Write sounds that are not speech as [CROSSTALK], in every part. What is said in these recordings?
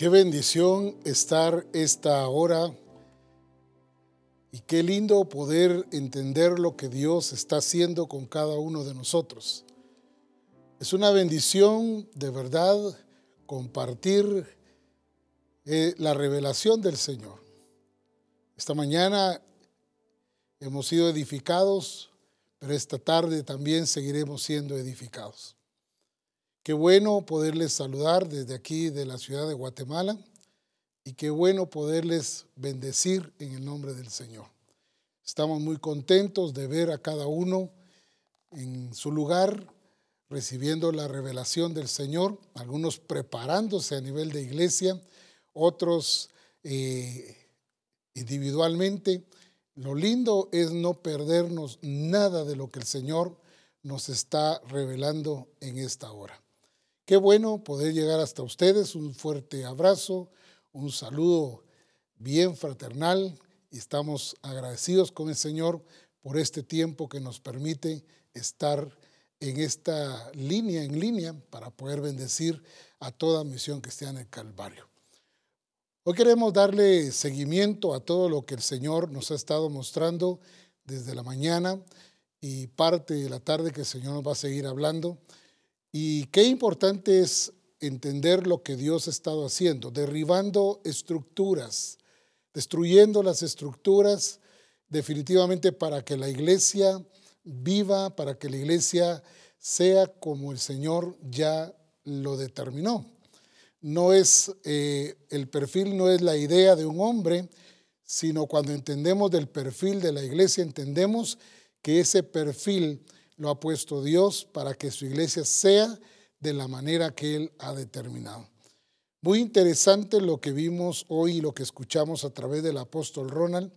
Qué bendición estar esta hora y qué lindo poder entender lo que Dios está haciendo con cada uno de nosotros. Es una bendición de verdad compartir eh, la revelación del Señor. Esta mañana hemos sido edificados, pero esta tarde también seguiremos siendo edificados. Qué bueno poderles saludar desde aquí de la ciudad de Guatemala y qué bueno poderles bendecir en el nombre del Señor. Estamos muy contentos de ver a cada uno en su lugar recibiendo la revelación del Señor, algunos preparándose a nivel de iglesia, otros eh, individualmente. Lo lindo es no perdernos nada de lo que el Señor nos está revelando en esta hora. Qué bueno poder llegar hasta ustedes. Un fuerte abrazo, un saludo bien fraternal y estamos agradecidos con el Señor por este tiempo que nos permite estar en esta línea, en línea, para poder bendecir a toda misión esté en el Calvario. Hoy queremos darle seguimiento a todo lo que el Señor nos ha estado mostrando desde la mañana y parte de la tarde que el Señor nos va a seguir hablando. Y qué importante es entender lo que Dios ha estado haciendo, derribando estructuras, destruyendo las estructuras definitivamente para que la iglesia viva, para que la iglesia sea como el Señor ya lo determinó. No es eh, el perfil, no es la idea de un hombre, sino cuando entendemos del perfil de la iglesia, entendemos que ese perfil lo ha puesto Dios para que su iglesia sea de la manera que Él ha determinado. Muy interesante lo que vimos hoy y lo que escuchamos a través del apóstol Ronald.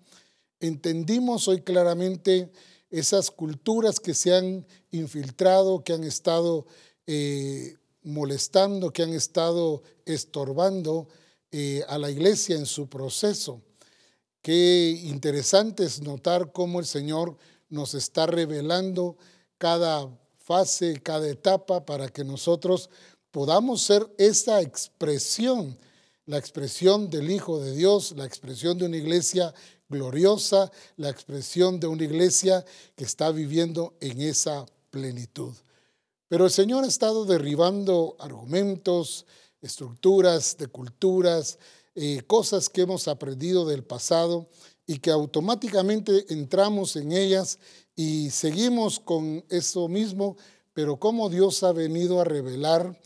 Entendimos hoy claramente esas culturas que se han infiltrado, que han estado eh, molestando, que han estado estorbando eh, a la iglesia en su proceso. Qué interesante es notar cómo el Señor nos está revelando cada fase, cada etapa, para que nosotros podamos ser esa expresión, la expresión del Hijo de Dios, la expresión de una iglesia gloriosa, la expresión de una iglesia que está viviendo en esa plenitud. Pero el Señor ha estado derribando argumentos, estructuras de culturas, eh, cosas que hemos aprendido del pasado y que automáticamente entramos en ellas y seguimos con eso mismo, pero como Dios ha venido a revelar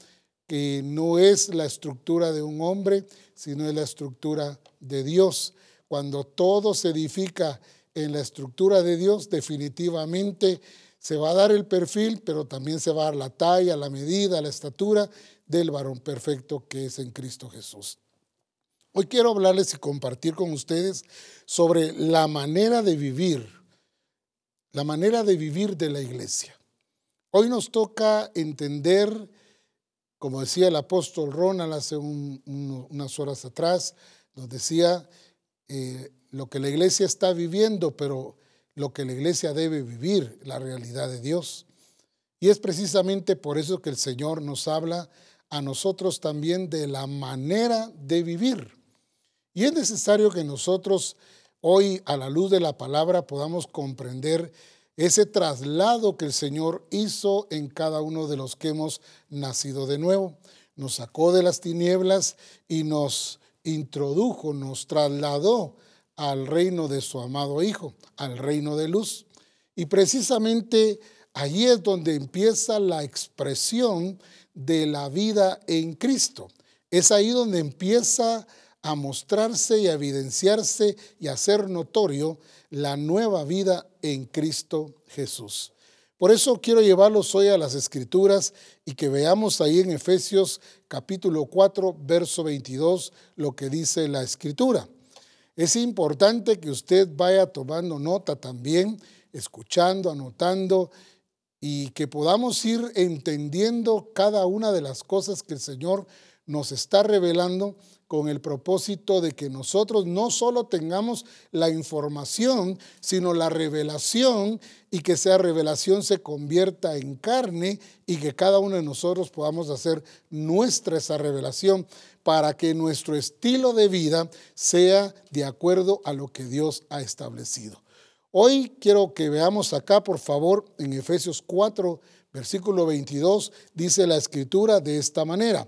que no es la estructura de un hombre, sino es la estructura de Dios. Cuando todo se edifica en la estructura de Dios, definitivamente se va a dar el perfil, pero también se va a dar la talla, la medida, la estatura del varón perfecto que es en Cristo Jesús. Hoy quiero hablarles y compartir con ustedes sobre la manera de vivir la manera de vivir de la iglesia. Hoy nos toca entender, como decía el apóstol Ronald hace unas horas atrás, nos decía eh, lo que la iglesia está viviendo, pero lo que la iglesia debe vivir, la realidad de Dios. Y es precisamente por eso que el Señor nos habla a nosotros también de la manera de vivir. Y es necesario que nosotros hoy a la luz de la palabra podamos comprender ese traslado que el Señor hizo en cada uno de los que hemos nacido de nuevo. Nos sacó de las tinieblas y nos introdujo, nos trasladó al reino de su amado Hijo, al reino de luz. Y precisamente allí es donde empieza la expresión de la vida en Cristo. Es ahí donde empieza a mostrarse y a evidenciarse y a ser notorio la nueva vida en Cristo Jesús. Por eso quiero llevarlos hoy a las escrituras y que veamos ahí en Efesios capítulo 4, verso 22, lo que dice la escritura. Es importante que usted vaya tomando nota también, escuchando, anotando y que podamos ir entendiendo cada una de las cosas que el Señor nos está revelando con el propósito de que nosotros no solo tengamos la información, sino la revelación y que esa revelación se convierta en carne y que cada uno de nosotros podamos hacer nuestra esa revelación para que nuestro estilo de vida sea de acuerdo a lo que Dios ha establecido. Hoy quiero que veamos acá, por favor, en Efesios 4, versículo 22, dice la escritura de esta manera.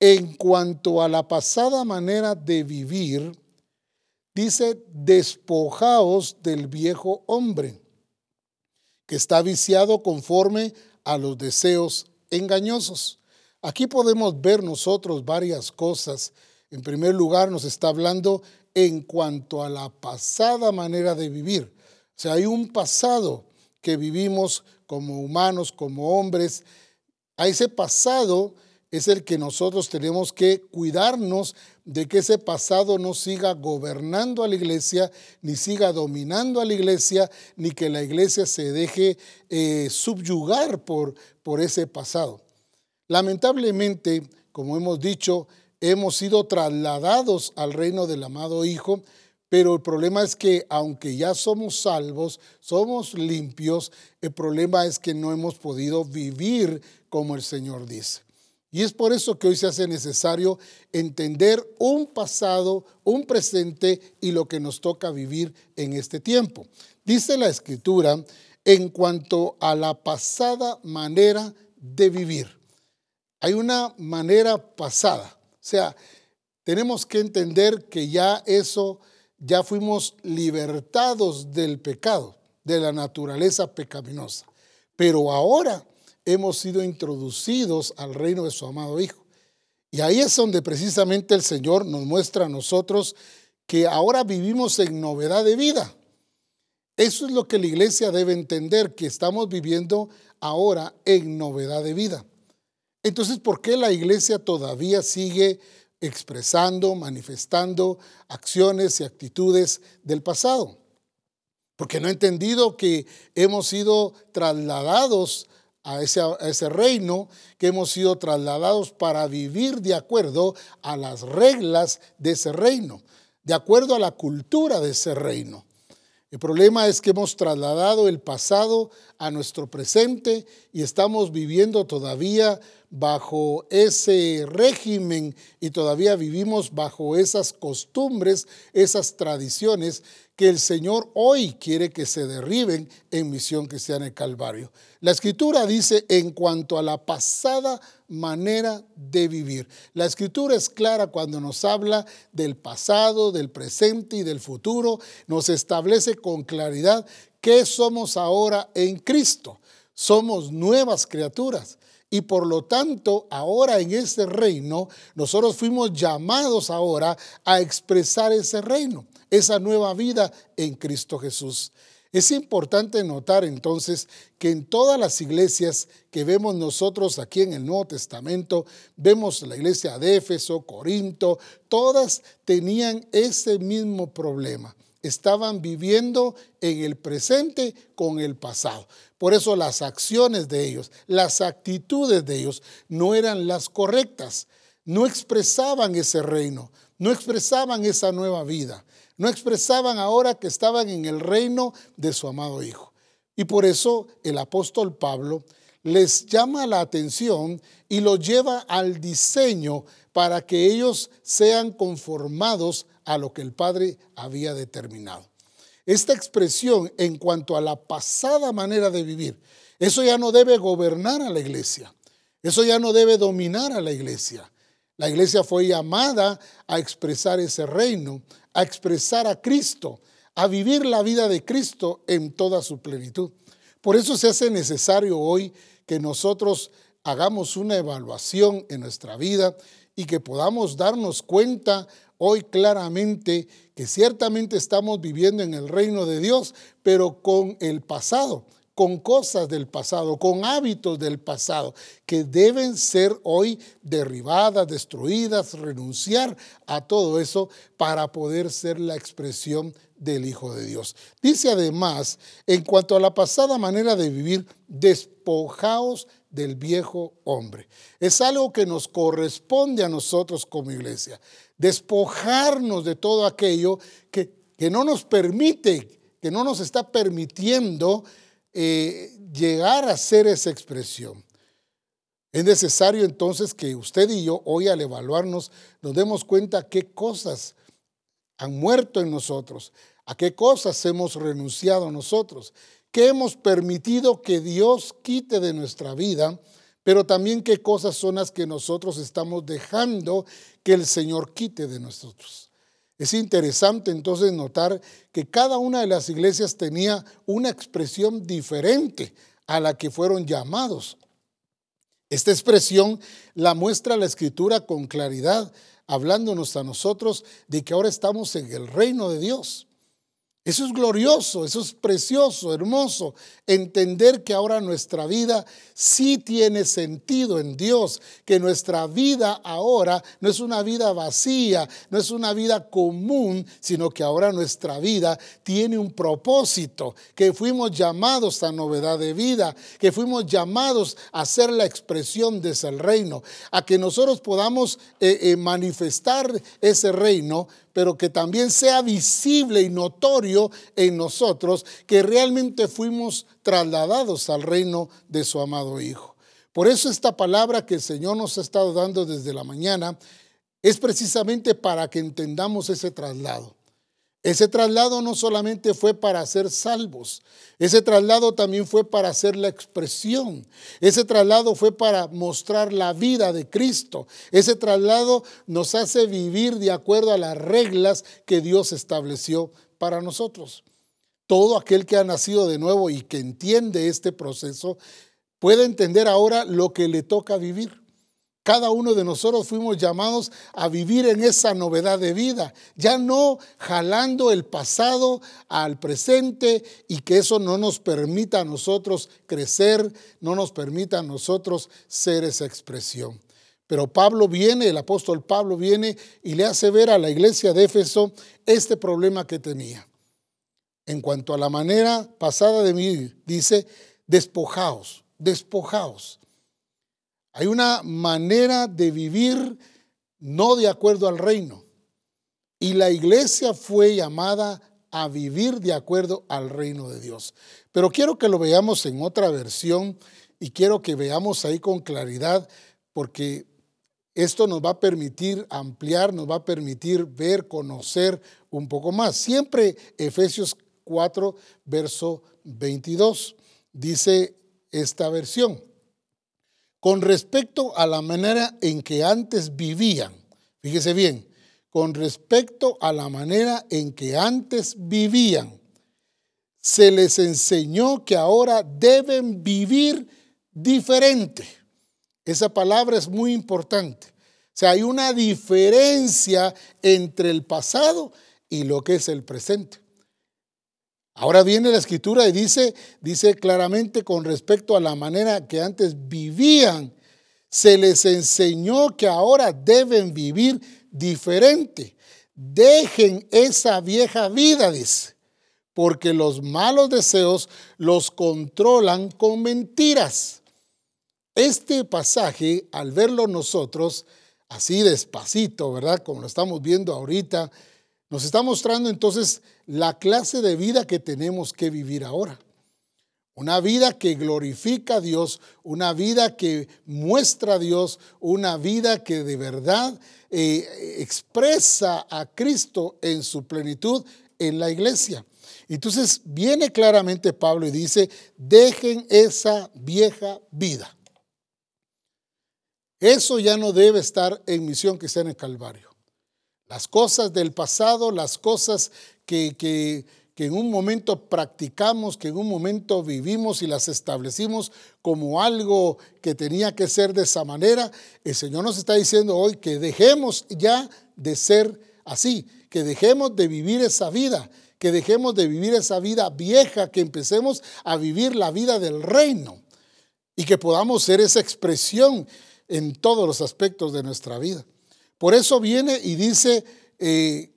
En cuanto a la pasada manera de vivir, dice, despojaos del viejo hombre, que está viciado conforme a los deseos engañosos. Aquí podemos ver nosotros varias cosas. En primer lugar, nos está hablando en cuanto a la pasada manera de vivir. O sea, hay un pasado que vivimos como humanos, como hombres. A ese pasado es el que nosotros tenemos que cuidarnos de que ese pasado no siga gobernando a la iglesia, ni siga dominando a la iglesia, ni que la iglesia se deje eh, subyugar por, por ese pasado. Lamentablemente, como hemos dicho, hemos sido trasladados al reino del amado Hijo, pero el problema es que aunque ya somos salvos, somos limpios, el problema es que no hemos podido vivir como el Señor dice. Y es por eso que hoy se hace necesario entender un pasado, un presente y lo que nos toca vivir en este tiempo. Dice la escritura en cuanto a la pasada manera de vivir. Hay una manera pasada. O sea, tenemos que entender que ya eso, ya fuimos libertados del pecado, de la naturaleza pecaminosa. Pero ahora hemos sido introducidos al reino de su amado Hijo. Y ahí es donde precisamente el Señor nos muestra a nosotros que ahora vivimos en novedad de vida. Eso es lo que la iglesia debe entender, que estamos viviendo ahora en novedad de vida. Entonces, ¿por qué la iglesia todavía sigue expresando, manifestando acciones y actitudes del pasado? Porque no ha entendido que hemos sido trasladados a ese, reino que hemos sido trasladados para vivir de acuerdo a las reglas de ese reino, de acuerdo a la cultura de ese reino. El problema es que hemos trasladado el pasado a nuestro presente y estamos viviendo todavía bajo ese régimen y todavía vivimos bajo esas costumbres, esas tradiciones que el Señor hoy quiere que se derriben en misión que sea en el Calvario. La escritura dice en cuanto a la pasada manera de vivir. La escritura es clara cuando nos habla del pasado, del presente y del futuro. Nos establece con claridad qué somos ahora en Cristo. Somos nuevas criaturas. Y por lo tanto, ahora en ese reino, nosotros fuimos llamados ahora a expresar ese reino esa nueva vida en Cristo Jesús. Es importante notar entonces que en todas las iglesias que vemos nosotros aquí en el Nuevo Testamento, vemos la iglesia de Éfeso, Corinto, todas tenían ese mismo problema. Estaban viviendo en el presente con el pasado. Por eso las acciones de ellos, las actitudes de ellos no eran las correctas. No expresaban ese reino, no expresaban esa nueva vida no expresaban ahora que estaban en el reino de su amado Hijo. Y por eso el apóstol Pablo les llama la atención y lo lleva al diseño para que ellos sean conformados a lo que el Padre había determinado. Esta expresión en cuanto a la pasada manera de vivir, eso ya no debe gobernar a la iglesia, eso ya no debe dominar a la iglesia. La iglesia fue llamada a expresar ese reino, a expresar a Cristo, a vivir la vida de Cristo en toda su plenitud. Por eso se hace necesario hoy que nosotros hagamos una evaluación en nuestra vida y que podamos darnos cuenta hoy claramente que ciertamente estamos viviendo en el reino de Dios, pero con el pasado con cosas del pasado, con hábitos del pasado, que deben ser hoy derribadas, destruidas, renunciar a todo eso para poder ser la expresión del Hijo de Dios. Dice además, en cuanto a la pasada manera de vivir, despojaos del viejo hombre. Es algo que nos corresponde a nosotros como iglesia. Despojarnos de todo aquello que, que no nos permite, que no nos está permitiendo eh, llegar a ser esa expresión. Es necesario entonces que usted y yo hoy al evaluarnos nos demos cuenta qué cosas han muerto en nosotros, a qué cosas hemos renunciado nosotros, qué hemos permitido que Dios quite de nuestra vida, pero también qué cosas son las que nosotros estamos dejando que el Señor quite de nosotros. Es interesante entonces notar que cada una de las iglesias tenía una expresión diferente a la que fueron llamados. Esta expresión la muestra la escritura con claridad, hablándonos a nosotros de que ahora estamos en el reino de Dios. Eso es glorioso, eso es precioso, hermoso. Entender que ahora nuestra vida sí tiene sentido en Dios, que nuestra vida ahora no es una vida vacía, no es una vida común, sino que ahora nuestra vida tiene un propósito, que fuimos llamados a novedad de vida, que fuimos llamados a ser la expresión de ese reino, a que nosotros podamos eh, eh, manifestar ese reino pero que también sea visible y notorio en nosotros que realmente fuimos trasladados al reino de su amado Hijo. Por eso esta palabra que el Señor nos ha estado dando desde la mañana es precisamente para que entendamos ese traslado. Ese traslado no solamente fue para ser salvos, ese traslado también fue para hacer la expresión, ese traslado fue para mostrar la vida de Cristo, ese traslado nos hace vivir de acuerdo a las reglas que Dios estableció para nosotros. Todo aquel que ha nacido de nuevo y que entiende este proceso puede entender ahora lo que le toca vivir. Cada uno de nosotros fuimos llamados a vivir en esa novedad de vida, ya no jalando el pasado al presente y que eso no nos permita a nosotros crecer, no nos permita a nosotros ser esa expresión. Pero Pablo viene, el apóstol Pablo viene y le hace ver a la iglesia de Éfeso este problema que tenía. En cuanto a la manera pasada de vivir, dice, despojaos, despojaos. Hay una manera de vivir no de acuerdo al reino. Y la iglesia fue llamada a vivir de acuerdo al reino de Dios. Pero quiero que lo veamos en otra versión y quiero que veamos ahí con claridad porque esto nos va a permitir ampliar, nos va a permitir ver, conocer un poco más. Siempre Efesios 4, verso 22, dice esta versión con respecto a la manera en que antes vivían. Fíjese bien, con respecto a la manera en que antes vivían, se les enseñó que ahora deben vivir diferente. Esa palabra es muy importante. O sea, hay una diferencia entre el pasado y lo que es el presente. Ahora viene la escritura y dice, dice claramente con respecto a la manera que antes vivían, se les enseñó que ahora deben vivir diferente. Dejen esa vieja vida, dice, porque los malos deseos los controlan con mentiras. Este pasaje, al verlo nosotros, así despacito, ¿verdad? Como lo estamos viendo ahorita, nos está mostrando entonces la clase de vida que tenemos que vivir ahora. Una vida que glorifica a Dios, una vida que muestra a Dios, una vida que de verdad eh, expresa a Cristo en su plenitud en la iglesia. Entonces viene claramente Pablo y dice, dejen esa vieja vida. Eso ya no debe estar en misión que sea en el Calvario. Las cosas del pasado, las cosas que, que, en un momento practicamos, que en un momento vivimos y las establecimos como algo que tenía que ser de esa manera, el Señor nos está diciendo hoy que dejemos ya de ser así, que dejemos de vivir esa vida, que dejemos de vivir esa vida vieja, que empecemos a vivir la vida del reino y que podamos ser esa expresión en todos los aspectos de nuestra vida. Por eso viene y dice eh,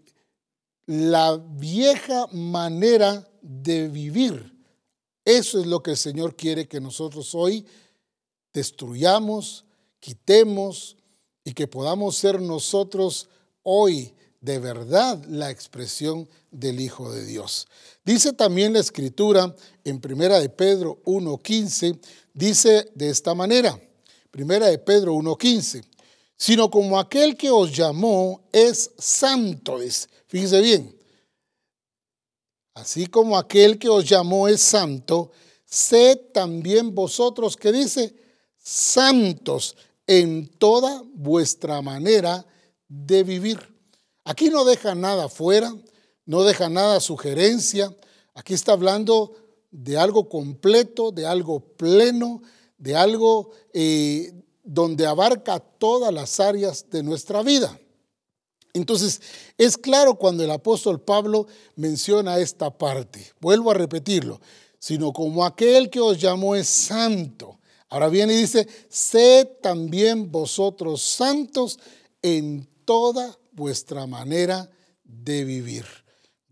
la vieja manera de vivir. Eso es lo que el Señor quiere que nosotros hoy destruyamos, quitemos y que podamos ser nosotros hoy de verdad la expresión del Hijo de Dios. Dice también la escritura en Primera de Pedro 1.15, dice de esta manera, Primera de Pedro 1.15, sino como aquel que os llamó es santo. Es, fíjese bien, así como aquel que os llamó es santo, sed también vosotros, que dice, santos en toda vuestra manera de vivir. Aquí no deja nada fuera, no deja nada sugerencia. Aquí está hablando de algo completo, de algo pleno, de algo eh, donde abarca todas las áreas de nuestra vida. Entonces, es claro cuando el apóstol Pablo menciona esta parte. Vuelvo a repetirlo, sino como aquel que os llamó es santo. Ahora viene y dice, sed también vosotros santos en toda vuestra manera de vivir.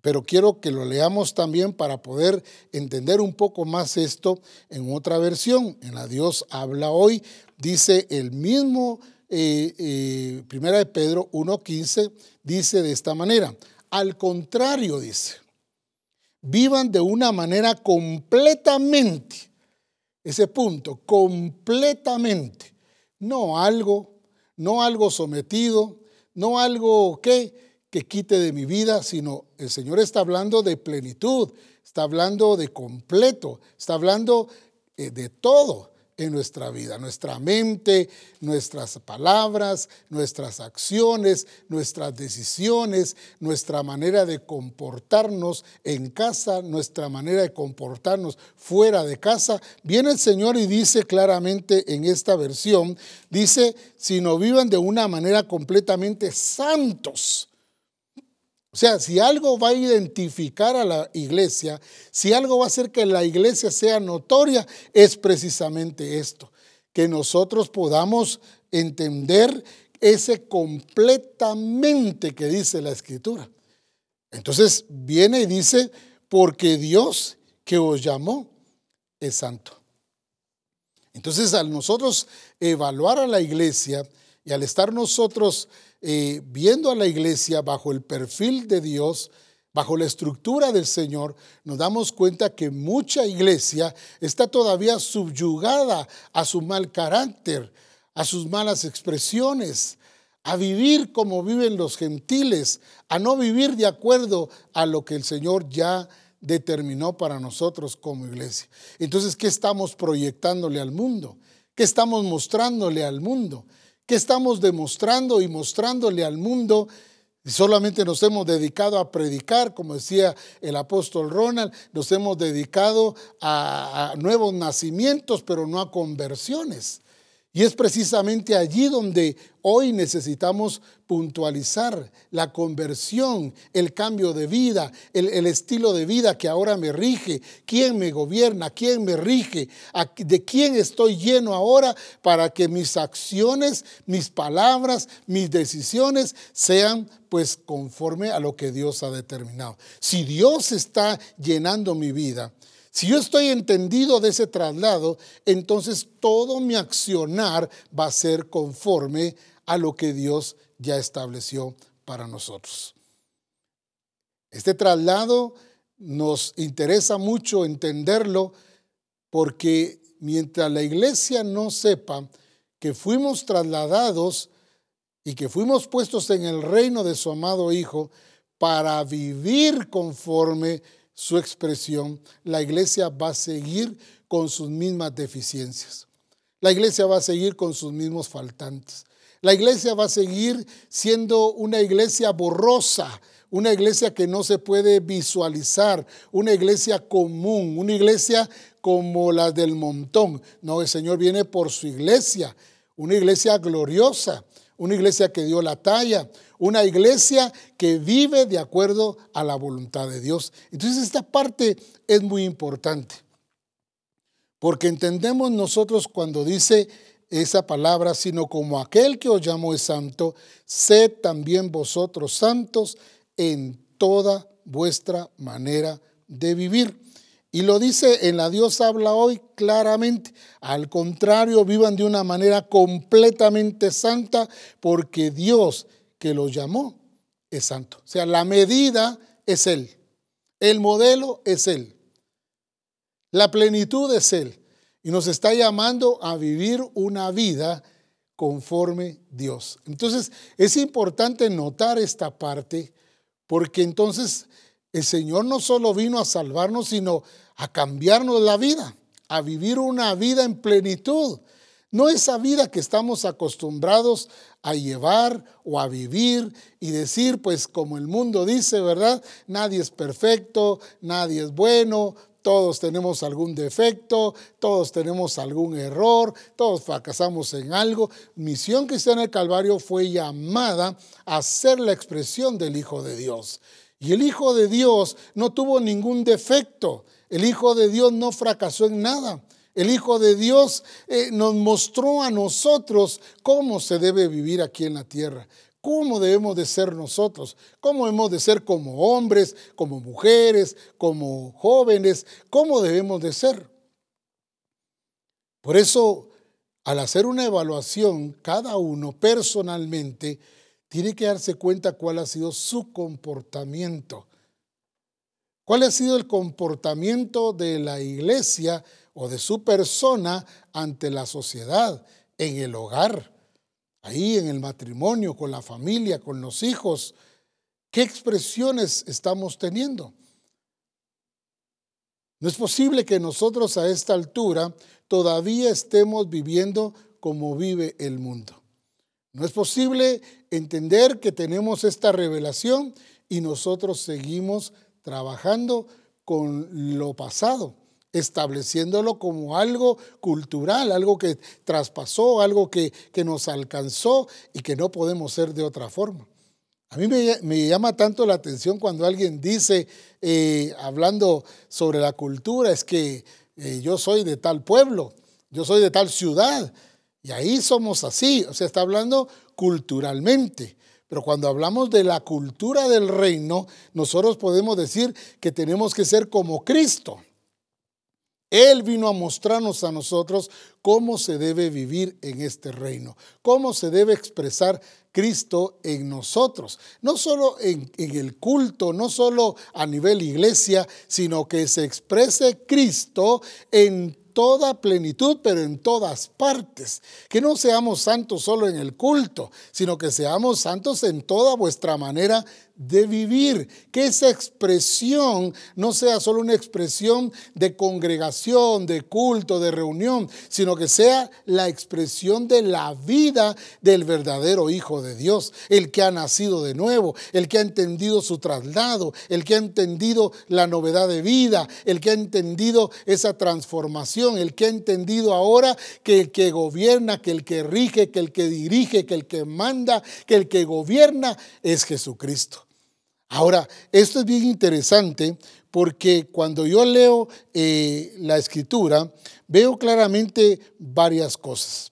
Pero quiero que lo leamos también para poder entender un poco más esto en otra versión. En la Dios habla hoy, dice el mismo eh, eh, Primera de Pedro 1.15, dice de esta manera. Al contrario, dice, vivan de una manera completamente, ese punto, completamente, no algo, no algo sometido, no algo que, que quite de mi vida, sino el Señor está hablando de plenitud, está hablando de completo, está hablando eh, de todo en nuestra vida, nuestra mente, nuestras palabras, nuestras acciones, nuestras decisiones, nuestra manera de comportarnos en casa, nuestra manera de comportarnos fuera de casa. Viene el Señor y dice claramente en esta versión, dice, si no vivan de una manera completamente santos sea, si algo va a identificar a la iglesia, si algo va a hacer que la iglesia sea notoria, es precisamente esto, que nosotros podamos entender ese completamente que dice la escritura. Entonces viene y dice, porque Dios que os llamó es santo. Entonces al nosotros evaluar a la iglesia y al estar nosotros eh, viendo a la iglesia bajo el perfil de Dios, bajo la estructura del Señor, nos damos cuenta que mucha iglesia está todavía subyugada a su mal carácter, a sus malas expresiones, a vivir como viven los gentiles, a no vivir de acuerdo a lo que el Señor ya determinó para nosotros como iglesia. Entonces, ¿qué estamos proyectándole al mundo? ¿Qué estamos mostrándole al mundo? ¿Qué estamos demostrando y mostrándole al mundo? Solamente nos hemos dedicado a predicar, como decía el apóstol Ronald, nos hemos dedicado a, a nuevos nacimientos, pero no a conversiones. Y es precisamente allí donde hoy necesitamos puntualizar la conversión, el cambio de vida, el, estilo de vida que ahora me rige, quién me gobierna, quién me rige, de quién estoy lleno ahora para que mis acciones, mis palabras, mis decisiones sean pues conforme a lo que Dios ha determinado. Si Dios está llenando mi vida, si yo estoy entendido de ese traslado, entonces todo mi accionar va a ser conforme a lo que Dios ya estableció para nosotros. Este traslado nos interesa mucho entenderlo porque mientras la iglesia no sepa que fuimos trasladados y que fuimos puestos en el reino de su amado Hijo para vivir conforme su expresión, la iglesia va a seguir con sus mismas deficiencias. La iglesia va a seguir con sus mismos faltantes. La iglesia va a seguir siendo una iglesia borrosa, una iglesia que no se puede visualizar, una iglesia común, una iglesia como la del montón. No, el Señor viene por su iglesia, una iglesia gloriosa, una iglesia que dio la talla, una iglesia que vive de acuerdo a la voluntad de Dios. Entonces esta parte es muy importante, porque entendemos nosotros cuando dice esa palabra, sino como aquel que os llamó es santo, sed también vosotros santos en toda vuestra manera de vivir. Y lo dice en la Dios habla hoy claramente. Al contrario, vivan de una manera completamente santa porque Dios que los llamó es santo. O sea, la medida es Él. El modelo es Él. La plenitud es Él. Y nos está llamando a vivir una vida conforme Dios. Entonces, es importante notar esta parte porque entonces el Señor no solo vino a salvarnos, sino a cambiarnos la vida, a vivir una vida en plenitud. No esa vida que estamos acostumbrados a llevar o a vivir y decir, pues como el mundo dice, ¿verdad? Nadie es perfecto, nadie es bueno, todos tenemos algún defecto, todos tenemos algún error, todos fracasamos en algo. Misión Cristiana del Calvario fue llamada a ser la expresión del Hijo de Dios. Y el Hijo de Dios no tuvo ningún defecto. El Hijo de Dios no fracasó en nada. El Hijo de Dios eh, nos mostró a nosotros cómo se debe vivir aquí en la tierra, cómo debemos de ser nosotros, cómo debemos de ser como hombres, como mujeres, como jóvenes, cómo debemos de ser. Por eso, al hacer una evaluación, cada uno personalmente tiene que darse cuenta cuál ha sido su comportamiento. ¿Cuál ha sido el comportamiento de la iglesia o de su persona ante la sociedad, en el hogar, ahí en el matrimonio, con la familia, con los hijos. ¿Qué expresiones estamos teniendo? No es posible que nosotros a esta altura todavía estemos viviendo como vive el mundo. No es posible entender que tenemos esta revelación y nosotros seguimos trabajando con lo pasado estableciéndolo como algo cultural, algo que traspasó, algo que, nos alcanzó y que no podemos ser de otra forma. A mí me, llama tanto la atención cuando alguien dice, eh, hablando sobre la cultura, es que eh, yo soy de tal pueblo, yo soy de tal ciudad, y ahí somos así, o sea, está hablando culturalmente. Pero cuando hablamos de la cultura del reino, nosotros podemos decir que tenemos que ser como Cristo. Él vino a mostrarnos a nosotros cómo se debe vivir en este reino, cómo se debe expresar Cristo en nosotros, no solo en, el culto, no solo a nivel iglesia, sino que se exprese Cristo en toda plenitud, pero en todas partes. Que no seamos santos solo en el culto, sino que seamos santos en toda vuestra manera de vivir, que esa expresión no sea solo una expresión de congregación, de culto, de reunión, sino que sea la expresión de la vida del verdadero Hijo de Dios, el que ha nacido de nuevo, el que ha entendido su traslado, el que ha entendido la novedad de vida, el que ha entendido esa transformación, el que ha entendido ahora que el que gobierna, que el que rige, que el que dirige, que el que manda, que el que gobierna es Jesucristo. Ahora, esto es bien interesante porque cuando yo leo eh, la escritura, veo claramente varias cosas.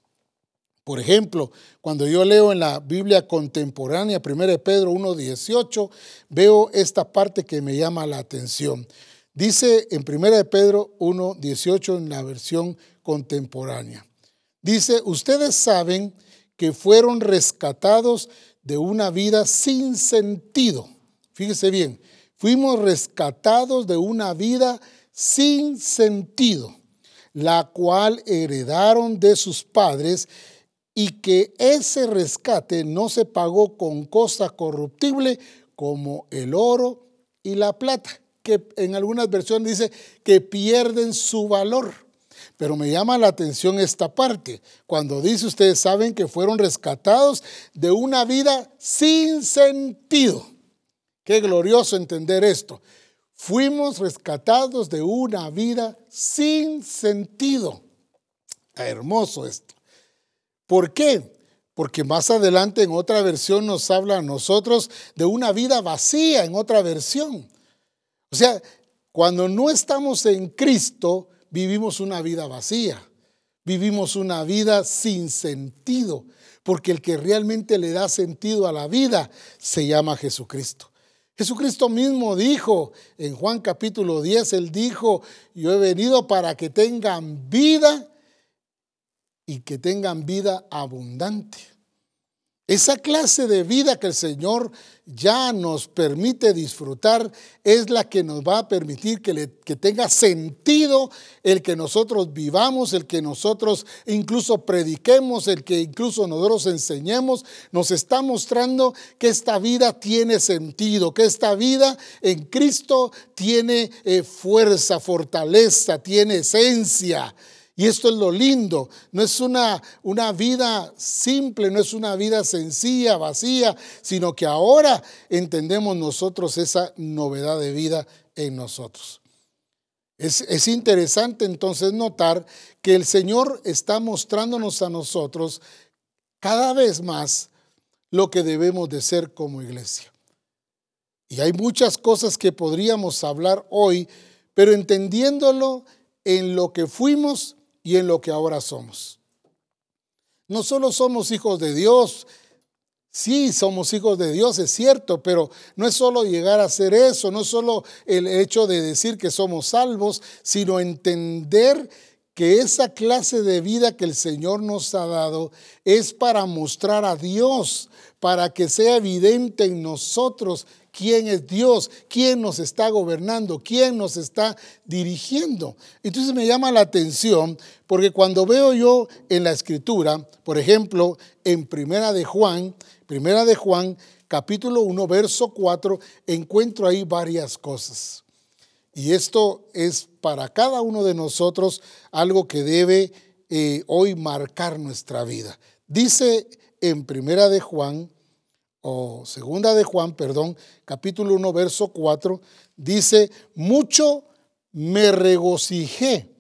Por ejemplo, cuando yo leo en la Biblia contemporánea, 1 Pedro 1.18, veo esta parte que me llama la atención. Dice en 1 Pedro 1.18 en la versión contemporánea. Dice, ustedes saben que fueron rescatados de una vida sin sentido Fíjese bien, fuimos rescatados de una vida sin sentido, la cual heredaron de sus padres y que ese rescate no se pagó con cosa corruptible como el oro y la plata, que en algunas versiones dice que pierden su valor. Pero me llama la atención esta parte, cuando dice ustedes saben que fueron rescatados de una vida sin sentido. Qué glorioso entender esto. Fuimos rescatados de una vida sin sentido. hermoso esto. ¿Por qué? Porque más adelante en otra versión nos habla a nosotros de una vida vacía, en otra versión. O sea, cuando no estamos en Cristo, vivimos una vida vacía. Vivimos una vida sin sentido, porque el que realmente le da sentido a la vida se llama Jesucristo. Jesucristo mismo dijo en Juan capítulo 10, él dijo, yo he venido para que tengan vida y que tengan vida abundante. Esa clase de vida que el Señor ya nos permite disfrutar es la que nos va a permitir que, tenga sentido el que nosotros vivamos, el que nosotros incluso prediquemos, el que incluso nosotros enseñemos. Nos está mostrando que esta vida tiene sentido, que esta vida en Cristo tiene eh, fuerza, fortaleza, tiene esencia. Y esto es lo lindo, no es una, una vida simple, no es una vida sencilla, vacía, sino que ahora entendemos nosotros esa novedad de vida en nosotros. Es, es, interesante entonces notar que el Señor está mostrándonos a nosotros cada vez más lo que debemos de ser como iglesia. Y hay muchas cosas que podríamos hablar hoy, pero entendiéndolo en lo que fuimos y en lo que ahora somos. No solo somos hijos de Dios, sí somos hijos de Dios, es cierto, pero no es solo llegar a ser eso, no es solo el hecho de decir que somos salvos, sino entender que esa clase de vida que el Señor nos ha dado es para mostrar a Dios, para que sea evidente en nosotros quién es Dios, quién nos está gobernando, quién nos está dirigiendo. Entonces me llama la atención porque cuando veo yo en la escritura, por ejemplo, en Primera de Juan, Primera de Juan, capítulo 1, verso 4, encuentro ahí varias cosas. Y esto es para cada uno de nosotros algo que debe eh, hoy marcar nuestra vida. Dice en Primera de Juan, o segunda de Juan, perdón, capítulo 1, verso 4, dice, mucho me regocijé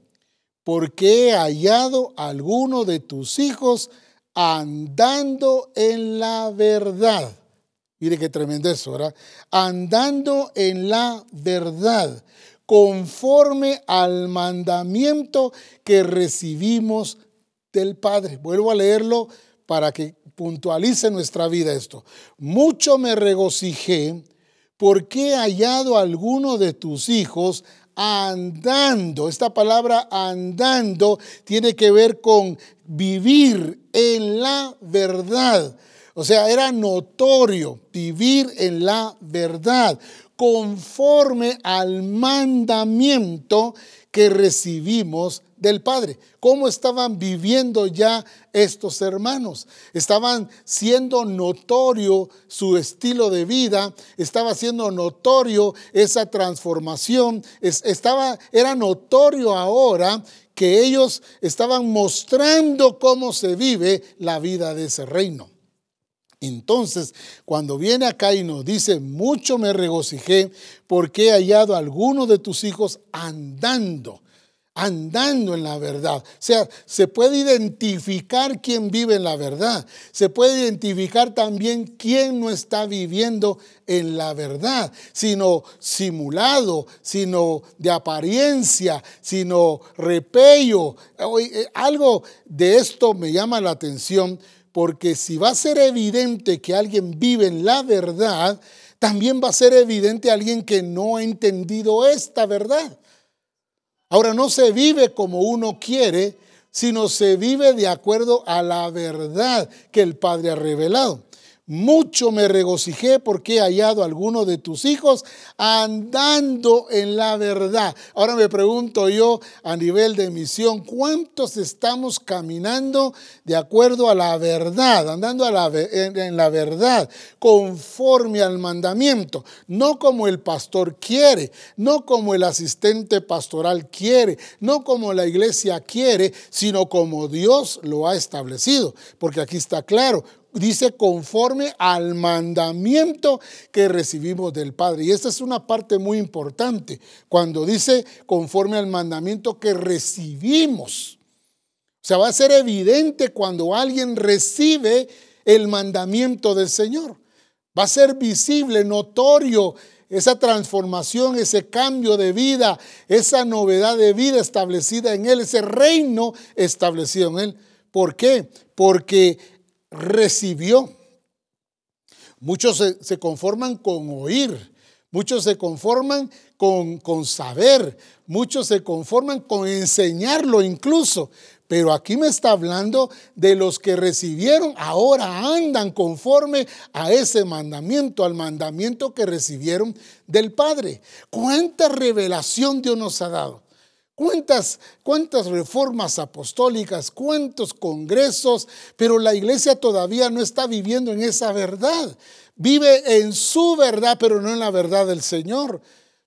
porque he hallado a alguno de tus hijos andando en la verdad. Mire qué tremendo eso, ¿verdad? Andando en la verdad, conforme al mandamiento que recibimos del Padre. Vuelvo a leerlo para que puntualice nuestra vida esto. Mucho me regocijé porque he hallado a alguno de tus hijos andando. Esta palabra andando tiene que ver con vivir en la verdad. O sea, era notorio vivir en la verdad, conforme al mandamiento que recibimos del Padre. ¿Cómo estaban viviendo ya estos hermanos? Estaban siendo notorio su estilo de vida, estaba siendo notorio esa transformación, estaba, era notorio ahora que ellos estaban mostrando cómo se vive la vida de ese reino. Entonces, cuando viene acá y nos dice, mucho me regocijé porque he hallado a alguno de tus hijos andando andando en la verdad. O sea, se puede identificar quién vive en la verdad. Se puede identificar también quién no está viviendo en la verdad, sino simulado, sino de apariencia, sino repello. Eh, algo de esto me llama la atención porque si va a ser evidente que alguien vive en la verdad, también va a ser evidente alguien que no ha entendido esta verdad. Ahora no se vive como uno quiere, sino se vive de acuerdo a la verdad que el Padre ha revelado. Mucho me regocijé porque he hallado a alguno de tus hijos andando en la verdad. Ahora me pregunto yo a nivel de misión, ¿cuántos estamos caminando de acuerdo a la verdad, andando en la verdad, conforme al mandamiento? No como el pastor quiere, no como el asistente pastoral quiere, no como la iglesia quiere, sino como Dios lo ha establecido. Porque aquí está claro, dice conforme al mandamiento que recibimos del Padre. Y esta es una parte muy importante, cuando dice conforme al mandamiento que recibimos. O sea, va a ser evidente cuando alguien recibe el mandamiento del Señor. Va a ser visible, notorio esa transformación, ese cambio de vida, esa novedad de vida establecida en Él, ese reino establecido en Él. ¿Por qué? Porque recibió. Muchos se, conforman con oír, muchos se conforman con, con saber, muchos se conforman con enseñarlo incluso, pero aquí me está hablando de los que recibieron, ahora andan conforme a ese mandamiento, al mandamiento que recibieron del Padre. ¿Cuánta revelación Dios nos ha dado? ¿Cuántas, cuántas reformas apostólicas, cuántos congresos, pero la iglesia todavía no está viviendo en esa verdad. Vive en su verdad, pero no en la verdad del Señor.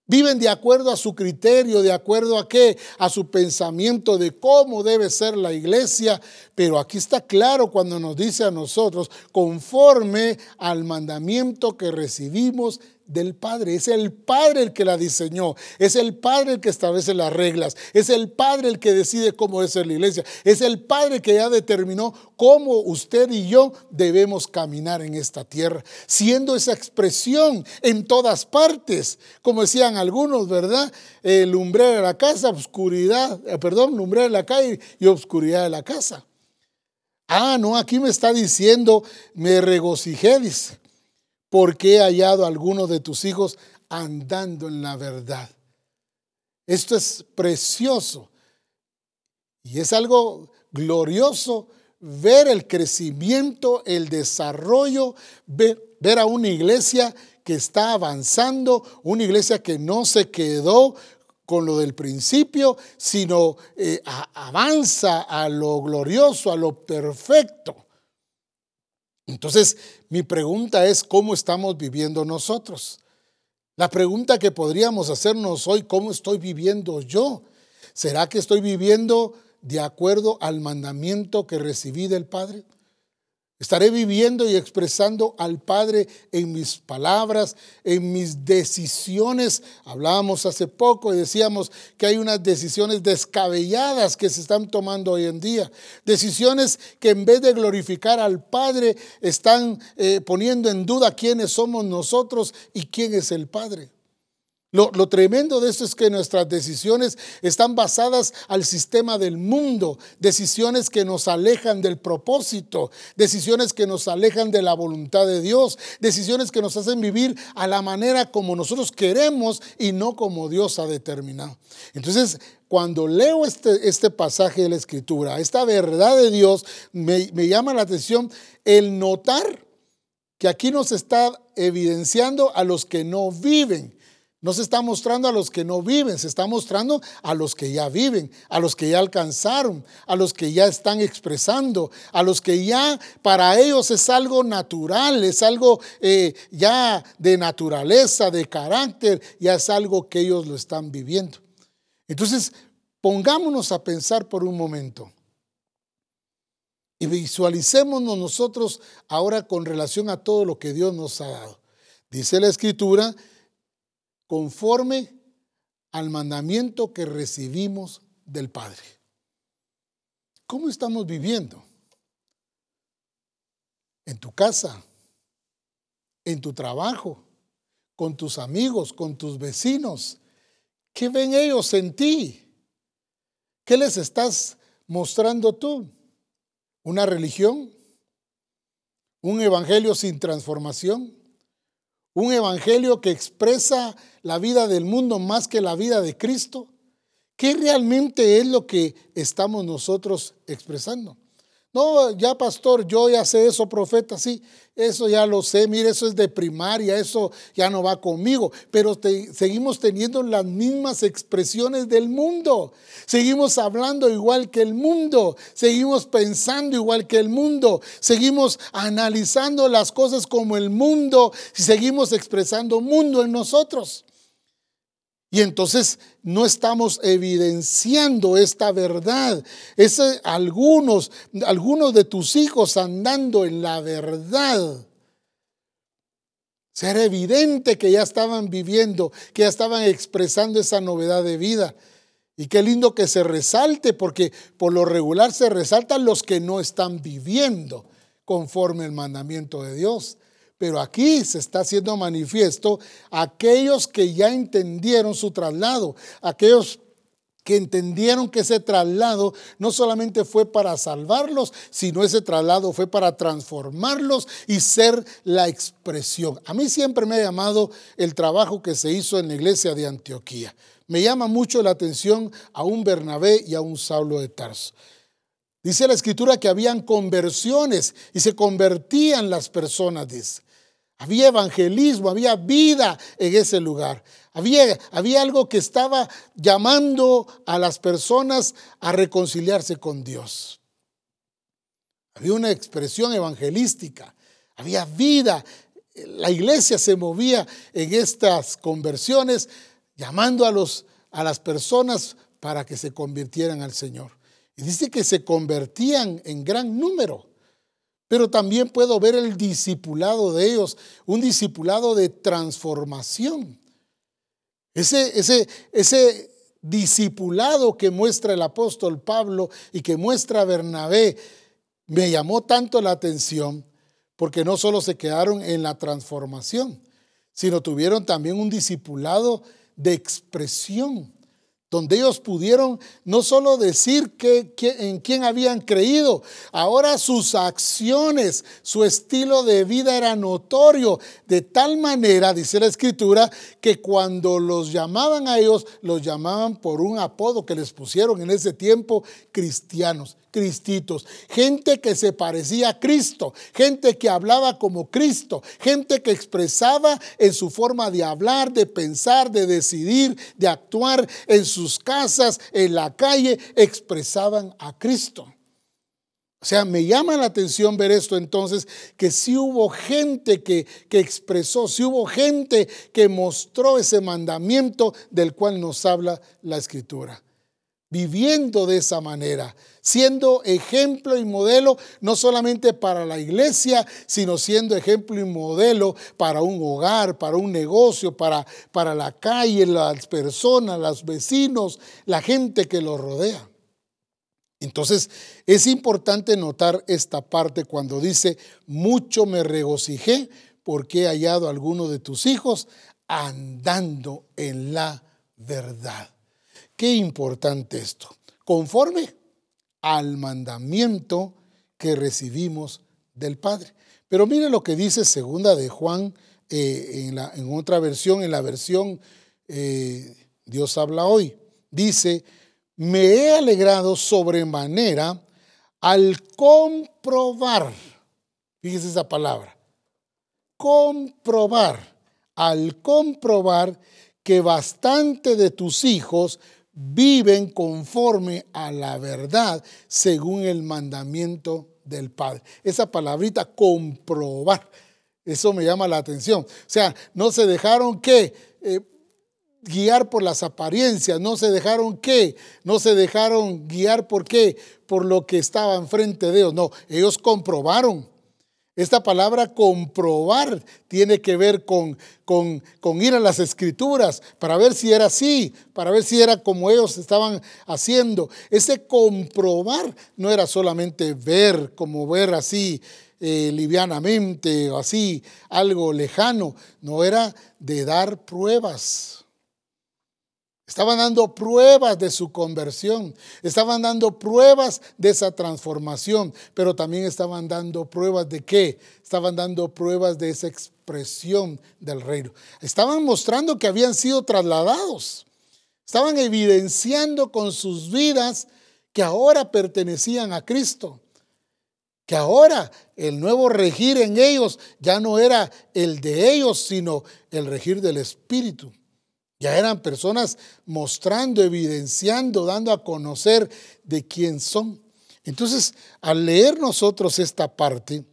Viven de acuerdo a su criterio, de acuerdo a qué, a su pensamiento de cómo debe ser la iglesia. Pero aquí está claro cuando nos dice a nosotros, conforme al mandamiento que recibimos del Padre. Es el Padre el que la diseñó. Es el Padre el que establece las reglas. Es el Padre el que decide cómo ser la iglesia. Es el Padre que ya determinó cómo usted y yo debemos caminar en esta tierra. Siendo esa expresión en todas partes. Como decían algunos, ¿verdad? El lumbrera de la casa, oscuridad, eh, perdón, lumbrera de la calle y oscuridad de la casa. Ah, no, aquí me está diciendo, me regocijé, porque he hallado a alguno de tus hijos andando en la verdad. Esto es precioso y es algo glorioso ver el crecimiento, el desarrollo, ver, a una iglesia que está avanzando, una iglesia que no se quedó con lo del principio, sino eh, avanza a lo glorioso, a lo perfecto. Entonces, mi pregunta es, ¿cómo estamos viviendo nosotros? La pregunta que podríamos hacernos hoy, ¿cómo estoy viviendo yo? ¿Será que estoy viviendo de acuerdo al mandamiento que recibí del Padre? Estaré viviendo y expresando al Padre en mis palabras, en mis decisiones. Hablábamos hace poco y decíamos que hay unas decisiones descabelladas que se están tomando hoy en día. Decisiones que en vez de glorificar al Padre están eh, poniendo en duda quiénes somos nosotros y quién es el Padre. Lo, tremendo de esto es que nuestras decisiones están basadas al sistema del mundo, decisiones que nos alejan del propósito, decisiones que nos alejan de la voluntad de Dios, decisiones que nos hacen vivir a la manera como nosotros queremos y no como Dios ha determinado. Entonces, cuando leo este, este pasaje de la Escritura, esta verdad de Dios, me, me llama la atención el notar que aquí nos está evidenciando a los que no viven no se está mostrando a los que no viven, se está mostrando a los que ya viven, a los que ya alcanzaron, a los que ya están expresando, a los que ya para ellos es algo natural, es algo eh, ya de naturaleza, de carácter, ya es algo que ellos lo están viviendo. Entonces, pongámonos a pensar por un momento y visualicémonos nosotros ahora con relación a todo lo que Dios nos ha dado. Dice la escritura conforme al mandamiento que recibimos del Padre. ¿Cómo estamos viviendo? En tu casa, en tu trabajo, con tus amigos, con tus vecinos. ¿Qué ven ellos en ti? ¿Qué les estás mostrando tú? ¿Una religión? ¿Un evangelio sin transformación? Un evangelio que expresa la vida del mundo más que la vida de Cristo? ¿Qué realmente es lo que estamos nosotros expresando? No, ya pastor, yo ya sé eso, profeta, sí, eso ya lo sé, mire, eso es de primaria, eso ya no va conmigo, pero seguimos teniendo las mismas expresiones del mundo, seguimos hablando igual que el mundo, seguimos pensando igual que el mundo, seguimos analizando las cosas como el mundo y seguimos expresando mundo en nosotros. Y entonces no estamos evidenciando esta verdad. Es algunos, algunos de tus hijos andando en la verdad. Ser evidente que ya estaban viviendo, que ya estaban expresando esa novedad de vida. Y qué lindo que se resalte, porque por lo regular se resaltan los que no están viviendo conforme el mandamiento de Dios. Pero aquí se está haciendo manifiesto aquellos que ya entendieron su traslado, aquellos que entendieron que ese traslado no solamente fue para salvarlos, sino ese traslado fue para transformarlos y ser la expresión. A mí siempre me ha llamado el trabajo que se hizo en la iglesia de Antioquía. Me llama mucho la atención a un Bernabé y a un Saulo de Tarso. Dice la escritura que habían conversiones y se convertían las personas, dice. Había evangelismo, había vida en ese lugar. Había, había algo que estaba llamando a las personas a reconciliarse con Dios. Había una expresión evangelística, había vida. La iglesia se movía en estas conversiones, llamando a, los, a las personas para que se convirtieran al Señor. Y dice que se convertían en gran número. Pero también puedo ver el discipulado de ellos, un discipulado de transformación. Ese, ese, ese discipulado que muestra el apóstol Pablo y que muestra Bernabé me llamó tanto la atención porque no solo se quedaron en la transformación, sino tuvieron también un discipulado de expresión donde ellos pudieron no solo decir que, en quién habían creído, ahora sus acciones, su estilo de vida era notorio, de tal manera, dice la escritura, que cuando los llamaban a ellos, los llamaban por un apodo que les pusieron en ese tiempo cristianos cristitos, gente que se parecía a Cristo, gente que hablaba como Cristo, gente que expresaba en su forma de hablar, de pensar, de decidir, de actuar en sus casas, en la calle, expresaban a Cristo. O sea, me llama la atención ver esto entonces, que si hubo gente que, que expresó, si hubo gente que mostró ese mandamiento del cual nos habla la escritura viviendo de esa manera, siendo ejemplo y modelo no solamente para la iglesia, sino siendo ejemplo y modelo para un hogar, para un negocio, para, para la calle, las personas, los vecinos, la gente que los rodea. Entonces es importante notar esta parte cuando dice, mucho me regocijé porque he hallado a alguno de tus hijos andando en la verdad. Qué importante esto. Conforme al mandamiento que recibimos del Padre. Pero mire lo que dice segunda de Juan eh, en, otra versión, en la versión eh, Dios habla hoy. Dice, me he alegrado sobremanera al comprobar, fíjese esa palabra, comprobar, al comprobar que bastante de tus hijos viven conforme a la verdad según el mandamiento del Padre. Esa palabrita comprobar, eso me llama la atención. O sea, no se dejaron que eh, guiar por las apariencias, no se dejaron que, no se dejaron guiar por qué, por lo que estaba enfrente de ellos. No, ellos comprobaron esta palabra comprobar tiene que ver con, con, con, ir a las escrituras para ver si era así, para ver si era como ellos estaban haciendo. Ese comprobar no era solamente ver, como ver así eh, livianamente o así, algo lejano, no era de dar pruebas. Estaban dando pruebas de su conversión, estaban dando pruebas de esa transformación, pero también estaban dando pruebas de qué? Estaban dando pruebas de esa expresión del reino. Estaban mostrando que habían sido trasladados. Estaban evidenciando con sus vidas que ahora pertenecían a Cristo. Que ahora el nuevo regir en ellos ya no era el de ellos, sino el regir del Espíritu. Ya eran personas mostrando, evidenciando, dando a conocer de quién son. Entonces, al leer nosotros esta parte,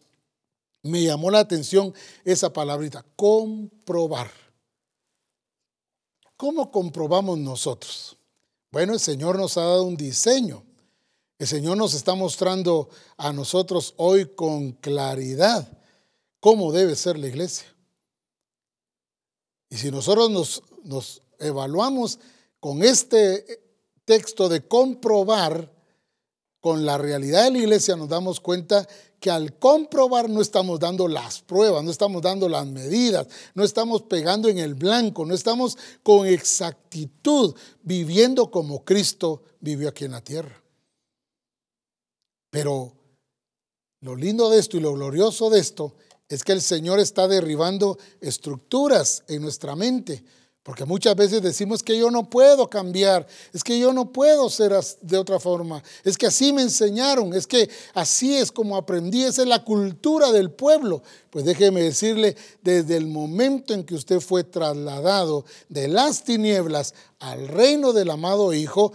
me llamó la atención esa palabrita, comprobar. ¿Cómo comprobamos nosotros? Bueno, el Señor nos ha dado un diseño. El Señor nos está mostrando a nosotros hoy con claridad cómo debe ser la iglesia. Y si nosotros nos nos evaluamos con este texto de comprobar, con la realidad de la iglesia nos damos cuenta que al comprobar no estamos dando las pruebas, no estamos dando las medidas, no estamos pegando en el blanco, no estamos con exactitud viviendo como Cristo vivió aquí en la tierra. Pero lo lindo de esto y lo glorioso de esto es que el Señor está derribando estructuras en nuestra mente porque muchas veces decimos que yo no puedo cambiar, es que yo no puedo ser de otra forma, es que así me enseñaron, es que así es como aprendí, esa es la cultura del pueblo. Pues déjeme decirle, desde el momento en que usted fue trasladado de las tinieblas al reino del amado Hijo,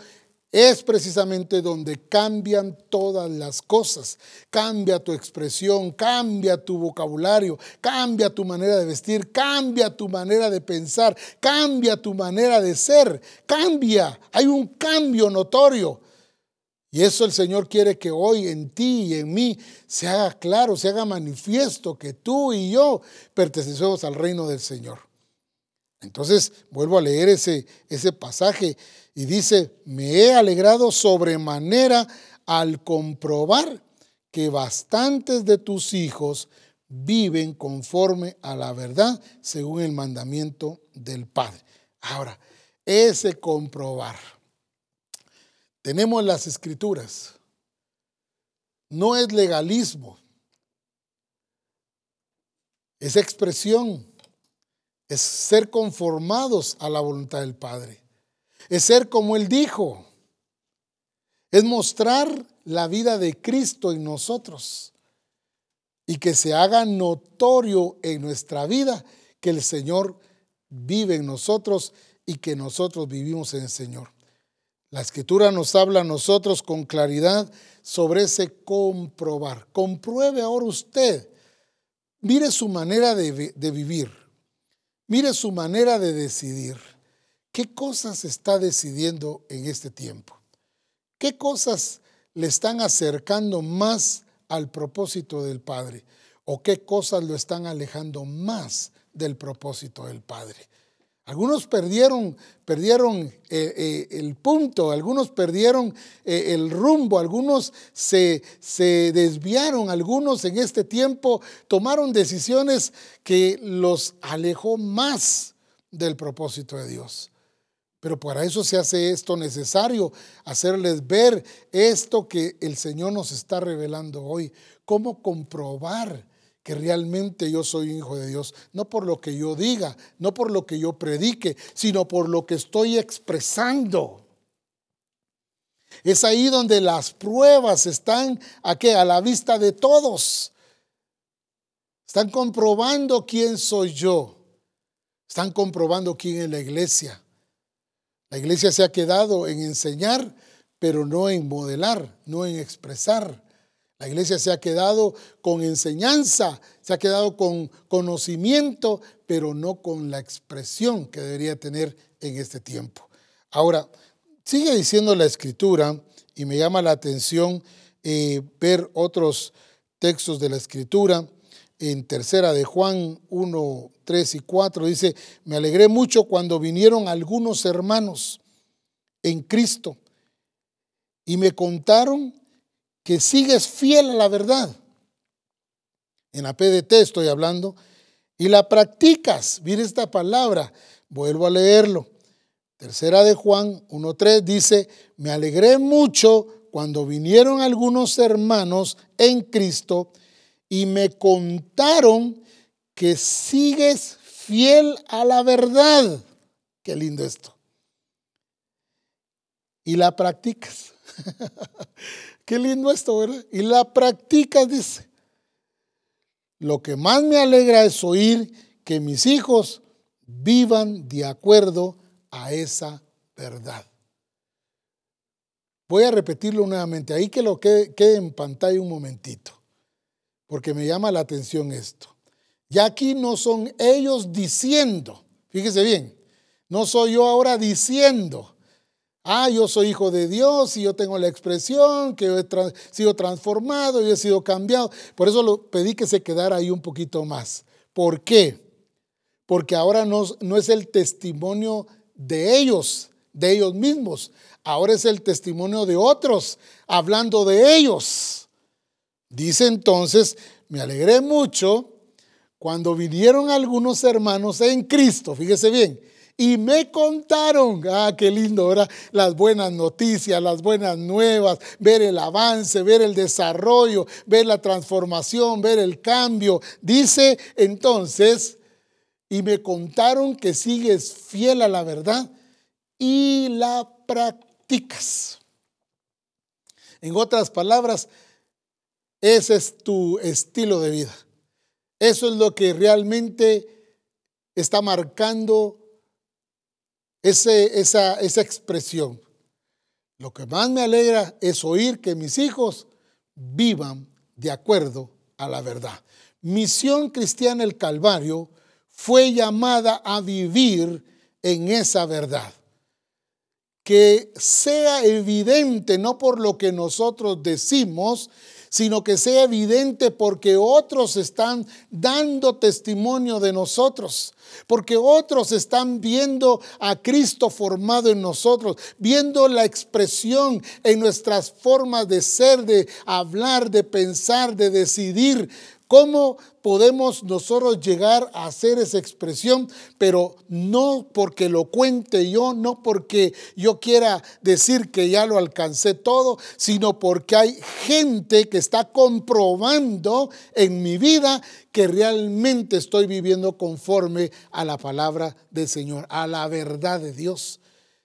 es precisamente donde cambian todas las cosas. Cambia tu expresión, cambia tu vocabulario, cambia tu manera de vestir, cambia tu manera de pensar, cambia tu manera de ser, cambia. Hay un cambio notorio. Y eso el Señor quiere que hoy en ti y en mí se haga claro, se haga manifiesto que tú y yo pertenecemos al reino del Señor. Entonces, vuelvo a leer ese, ese pasaje y dice, me he alegrado sobremanera al comprobar que bastantes de tus hijos viven conforme a la verdad según el mandamiento del Padre. Ahora, ese comprobar. Tenemos las escrituras. No es legalismo. Es expresión. Es ser conformados a la voluntad del Padre es ser como Él dijo, es mostrar la vida de Cristo en nosotros y que se haga notorio en nuestra vida que el Señor vive en nosotros y que nosotros vivimos en el Señor. La escritura nos habla a nosotros con claridad sobre ese comprobar. Compruebe ahora usted. Mire su manera de, de vivir. Mire su manera de decidir. ¿Qué cosas está decidiendo en este tiempo? ¿Qué cosas le están acercando más al propósito del Padre? ¿O qué cosas lo están alejando más del propósito del Padre? Algunos perdieron, perdieron eh, eh, el punto, algunos perdieron eh, el rumbo, algunos se, se desviaron, algunos en este tiempo tomaron decisiones que los alejó más del propósito de Dios. Pero para eso se hace esto necesario, hacerles ver esto que el Señor nos está revelando hoy. Cómo comprobar que realmente yo soy hijo de Dios. No por lo que yo diga, no por lo que yo predique, sino por lo que estoy expresando. Es ahí donde las pruebas están a, a la vista de todos. Están comprobando quién soy yo. Están comprobando quién es la iglesia. La iglesia se ha quedado en enseñar, pero no en modelar, no en expresar. La iglesia se ha quedado con enseñanza, se ha quedado con conocimiento, pero no con la expresión que debería tener en este tiempo. Ahora, sigue diciendo la escritura y me llama la atención eh, ver otros textos de la escritura en tercera de Juan 1, 3 y 4, dice, me alegré mucho cuando vinieron algunos hermanos en Cristo y me contaron que sigues fiel a la verdad. En la PDT estoy hablando, y la practicas. Mire esta palabra, vuelvo a leerlo. Tercera de Juan 1.3 dice, me alegré mucho cuando vinieron algunos hermanos en Cristo y me contaron que sigues fiel a la verdad. Qué lindo esto. Y la practicas. [LAUGHS] Qué lindo esto, ¿verdad? Y la practicas, dice. Lo que más me alegra es oír que mis hijos vivan de acuerdo a esa verdad. Voy a repetirlo nuevamente, ahí que lo quede, quede en pantalla un momentito porque me llama la atención esto. Ya aquí no son ellos diciendo, fíjese bien, no soy yo ahora diciendo, ah, yo soy hijo de Dios y yo tengo la expresión, que he sido transformado y he sido cambiado. Por eso lo pedí que se quedara ahí un poquito más. ¿Por qué? Porque ahora no es el testimonio de ellos de ellos mismos. Ahora es el testimonio de otros, hablando de ellos. Dice entonces, me alegré mucho cuando vinieron algunos hermanos en Cristo, fíjese bien, y me contaron, ah, qué lindo, ¿verdad? Las buenas noticias, las buenas nuevas, ver el avance, ver el desarrollo, ver la transformación, ver el cambio. Dice entonces, y me contaron que sigues fiel a la verdad y la practicas. En otras palabras, ese es tu estilo de vida. Eso es lo que realmente está marcando esa, esa expresión. Lo que más me alegra es oír que mis hijos vivan de acuerdo a la verdad. Misión Cristiana el Calvario fue llamada a vivir en esa verdad. Que sea evidente, no por lo que nosotros decimos, sino que sea evidente porque otros están dando testimonio de nosotros, porque otros están viendo a Cristo formado en nosotros, viendo la expresión en nuestras formas de ser, de hablar, de pensar, de decidir, ¿Cómo podemos nosotros llegar a hacer esa expresión? Pero no porque lo cuente yo, no porque yo quiera decir que ya lo alcancé todo, sino porque hay gente que está comprobando en mi vida que realmente estoy viviendo conforme a la palabra del Señor, a la verdad de Dios.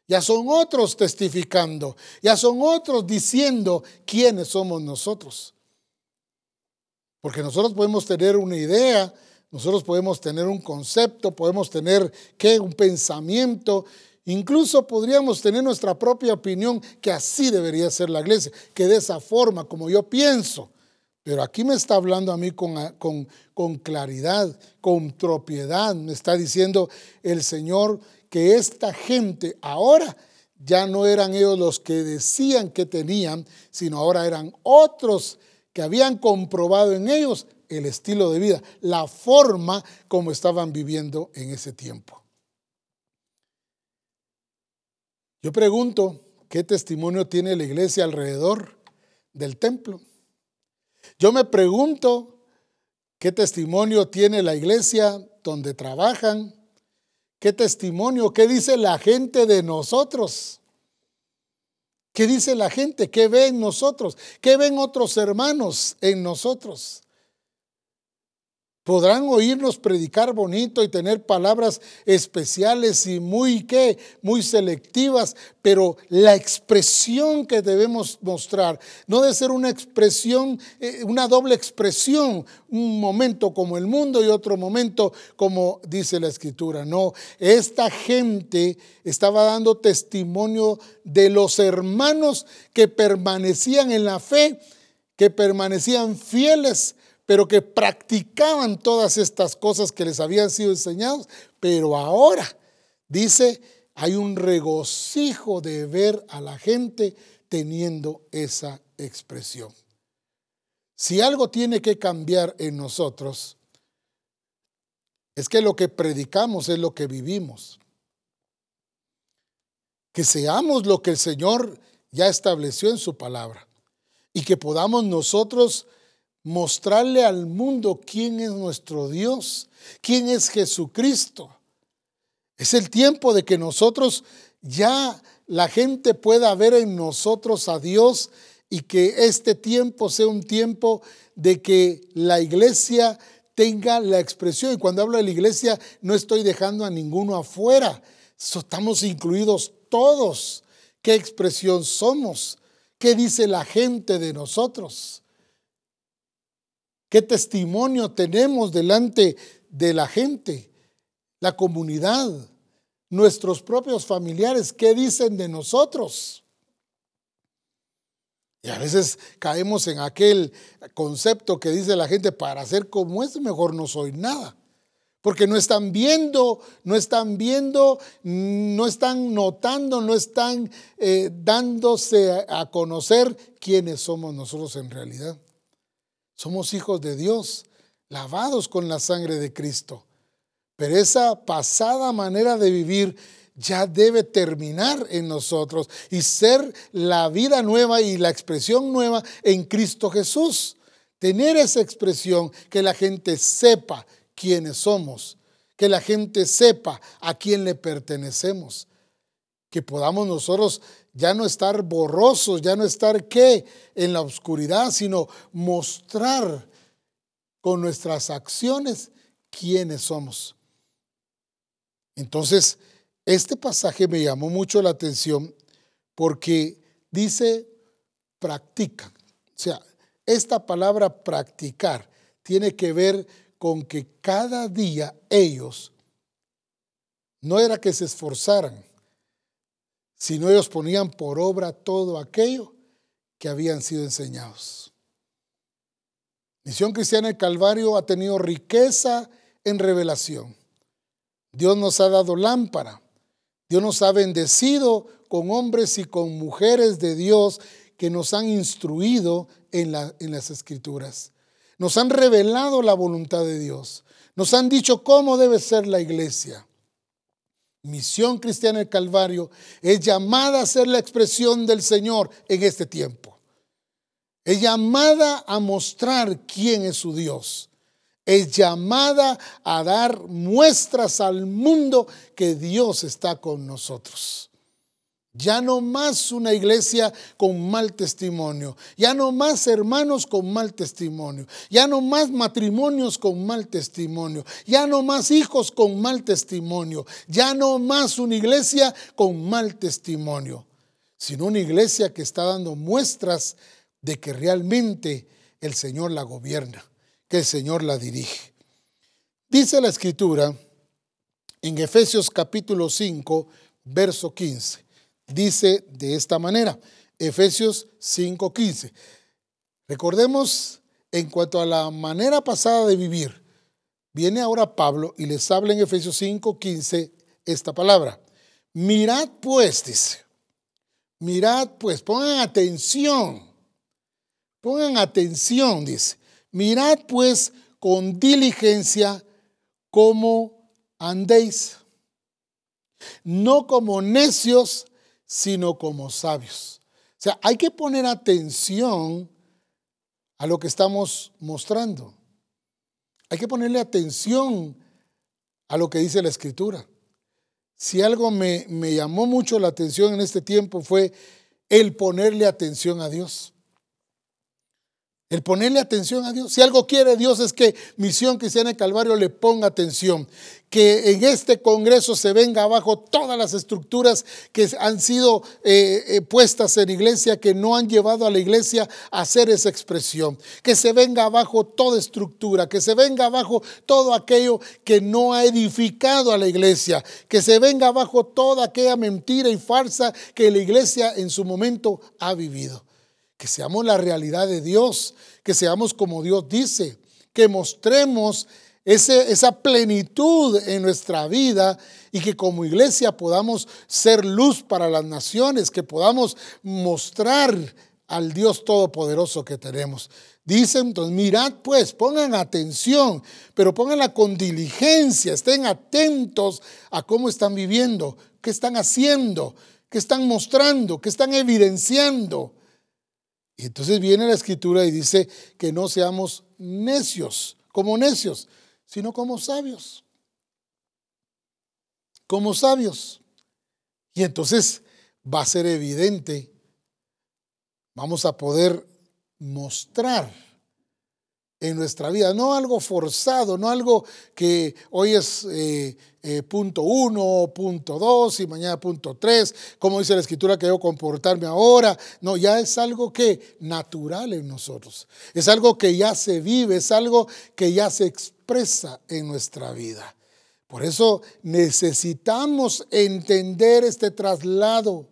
Ya son otros testificando, ya son otros diciendo quiénes somos nosotros. Porque nosotros podemos tener una idea, nosotros podemos tener un concepto, podemos tener ¿qué? un pensamiento, incluso podríamos tener nuestra propia opinión que así debería ser la iglesia, que de esa forma, como yo pienso. Pero aquí me está hablando a mí con, con, con claridad, con propiedad. Me está diciendo el Señor que esta gente ahora ya no eran ellos los que decían que tenían, sino ahora eran otros que habían comprobado en ellos el estilo de vida, la forma como estaban viviendo en ese tiempo. Yo pregunto, ¿qué testimonio tiene la iglesia alrededor del templo? Yo me pregunto, ¿qué testimonio tiene la iglesia donde trabajan? ¿Qué testimonio, qué dice la gente de nosotros? ¿Qué dice la gente? ¿Qué ven nosotros? ¿Qué ven otros hermanos en nosotros? Podrán oírnos predicar bonito y tener palabras especiales y muy qué, muy selectivas, pero la expresión que debemos mostrar no debe ser una expresión, eh, una doble expresión, un momento como el mundo y otro momento como dice la escritura. No, esta gente estaba dando testimonio de los hermanos que permanecían en la fe, que permanecían fieles pero que practicaban todas estas cosas que les habían sido enseñadas, pero ahora, dice, hay un regocijo de ver a la gente teniendo esa expresión. Si algo tiene que cambiar en nosotros, es que lo que predicamos es lo que vivimos. Que seamos lo que el Señor ya estableció en su palabra y que podamos nosotros mostrarle al mundo quién es nuestro Dios, quién es Jesucristo. Es el tiempo de que nosotros ya la gente pueda ver en nosotros a Dios y que este tiempo sea un tiempo de que la iglesia tenga la expresión. Y cuando hablo de la iglesia no estoy dejando a ninguno afuera. Estamos incluidos todos. ¿Qué expresión somos? ¿Qué dice la gente de nosotros? ¿Qué testimonio tenemos delante de la gente, la comunidad, nuestros propios familiares? ¿Qué dicen de nosotros? Y a veces caemos en aquel concepto que dice la gente, para ser como es, mejor no soy nada. Porque no están viendo, no están viendo, no están notando, no están eh, dándose a conocer quiénes somos nosotros en realidad. Somos hijos de Dios, lavados con la sangre de Cristo. Pero esa pasada manera de vivir ya debe terminar en nosotros y ser la vida nueva y la expresión nueva en Cristo Jesús. Tener esa expresión, que la gente sepa quiénes somos, que la gente sepa a quién le pertenecemos, que podamos nosotros ya no estar borrosos, ya no estar qué en la oscuridad, sino mostrar con nuestras acciones quiénes somos. Entonces, este pasaje me llamó mucho la atención porque dice practican. O sea, esta palabra practicar tiene que ver con que cada día ellos no era que se esforzaran, sino ellos ponían por obra todo aquello que habían sido enseñados. Misión Cristiana del Calvario ha tenido riqueza en revelación. Dios nos ha dado lámpara Dios nos ha bendecido con hombres y con mujeres de Dios que nos han instruido en, las escrituras. Nos han revelado la voluntad de Dios. Nos han dicho cómo debe ser la iglesia. Misión Cristiana del Calvario es llamada a ser la expresión del Señor en este tiempo. Es llamada a mostrar quién es su Dios es llamada a dar muestras al mundo que Dios está con nosotros. Ya no más una iglesia con mal testimonio, ya no más hermanos con mal testimonio, ya no más matrimonios con mal testimonio, ya no más hijos con mal testimonio, ya no más una iglesia con mal testimonio, sino una iglesia que está dando muestras de que realmente el Señor la gobierna que el Señor la dirige. Dice la escritura en Efesios capítulo 5, verso 15. Dice de esta manera, Efesios 5, 15. Recordemos en cuanto a la manera pasada de vivir. Viene ahora Pablo y les habla en Efesios 5, 15 esta palabra. Mirad pues, dice. Mirad pues, pongan atención. Pongan atención, dice. Mirad pues con diligencia cómo andéis, no como necios, sino como sabios. O sea, hay que poner atención a lo que estamos mostrando. Hay que ponerle atención a lo que dice la escritura. Si algo me, me llamó mucho la atención en este tiempo fue el ponerle atención a Dios. El ponerle atención a Dios. Si algo quiere Dios es que Misión Cristiana de Calvario le ponga atención. Que en este Congreso se venga abajo todas las estructuras que han sido eh, eh, puestas en iglesia, que no han llevado a la iglesia a hacer esa expresión. Que se venga abajo toda estructura, que se venga abajo todo aquello que no ha edificado a la iglesia. Que se venga abajo toda aquella mentira y farsa que la iglesia en su momento ha vivido que seamos la realidad de Dios, que seamos como Dios dice, que mostremos esa plenitud en nuestra vida y que como iglesia podamos ser luz para las naciones, que podamos mostrar al Dios Todopoderoso que tenemos. Dicen entonces, mirad pues, pongan atención, pero pónganla con diligencia, estén atentos a cómo están viviendo, qué están haciendo, qué están mostrando, qué están evidenciando. Y entonces viene la escritura y dice que no seamos necios, como necios, sino como sabios. Como sabios. Y entonces va a ser evidente, vamos a poder mostrar en nuestra vida, no algo forzado, no algo que hoy es eh, eh, punto uno, punto dos y mañana punto tres, como dice la escritura que debo comportarme ahora, no, ya es algo que natural en nosotros, es algo que ya se vive, es algo que ya se expresa en nuestra vida. Por eso necesitamos entender este traslado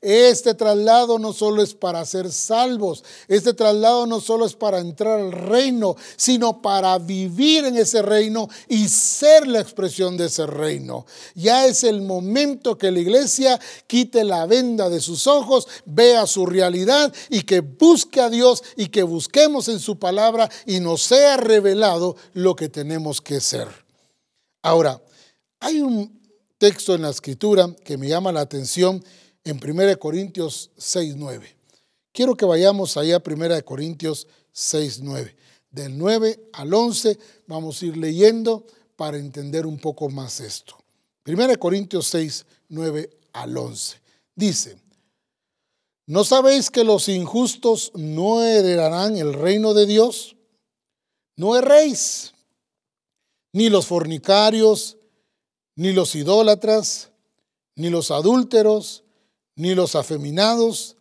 este traslado no solo es para ser salvos, este traslado no solo es para entrar al reino, sino para vivir en ese reino y ser la expresión de ese reino. Ya es el momento que la iglesia quite la venda de sus ojos, vea su realidad y que busque a Dios y que busquemos en su palabra y nos sea revelado lo que tenemos que ser. Ahora, hay un texto en la escritura que me llama la atención en 1 Corintios 6, 9. Quiero que vayamos allá a 1 Corintios 6, 9. Del 9 al 11 vamos a ir leyendo para entender un poco más esto. 1 Corintios 6, 9 al 11. Dice, ¿no sabéis que los injustos no heredarán el reino de Dios? No erréis, ni los fornicarios, ni los idólatras, ni los adúlteros, ni los afeminados,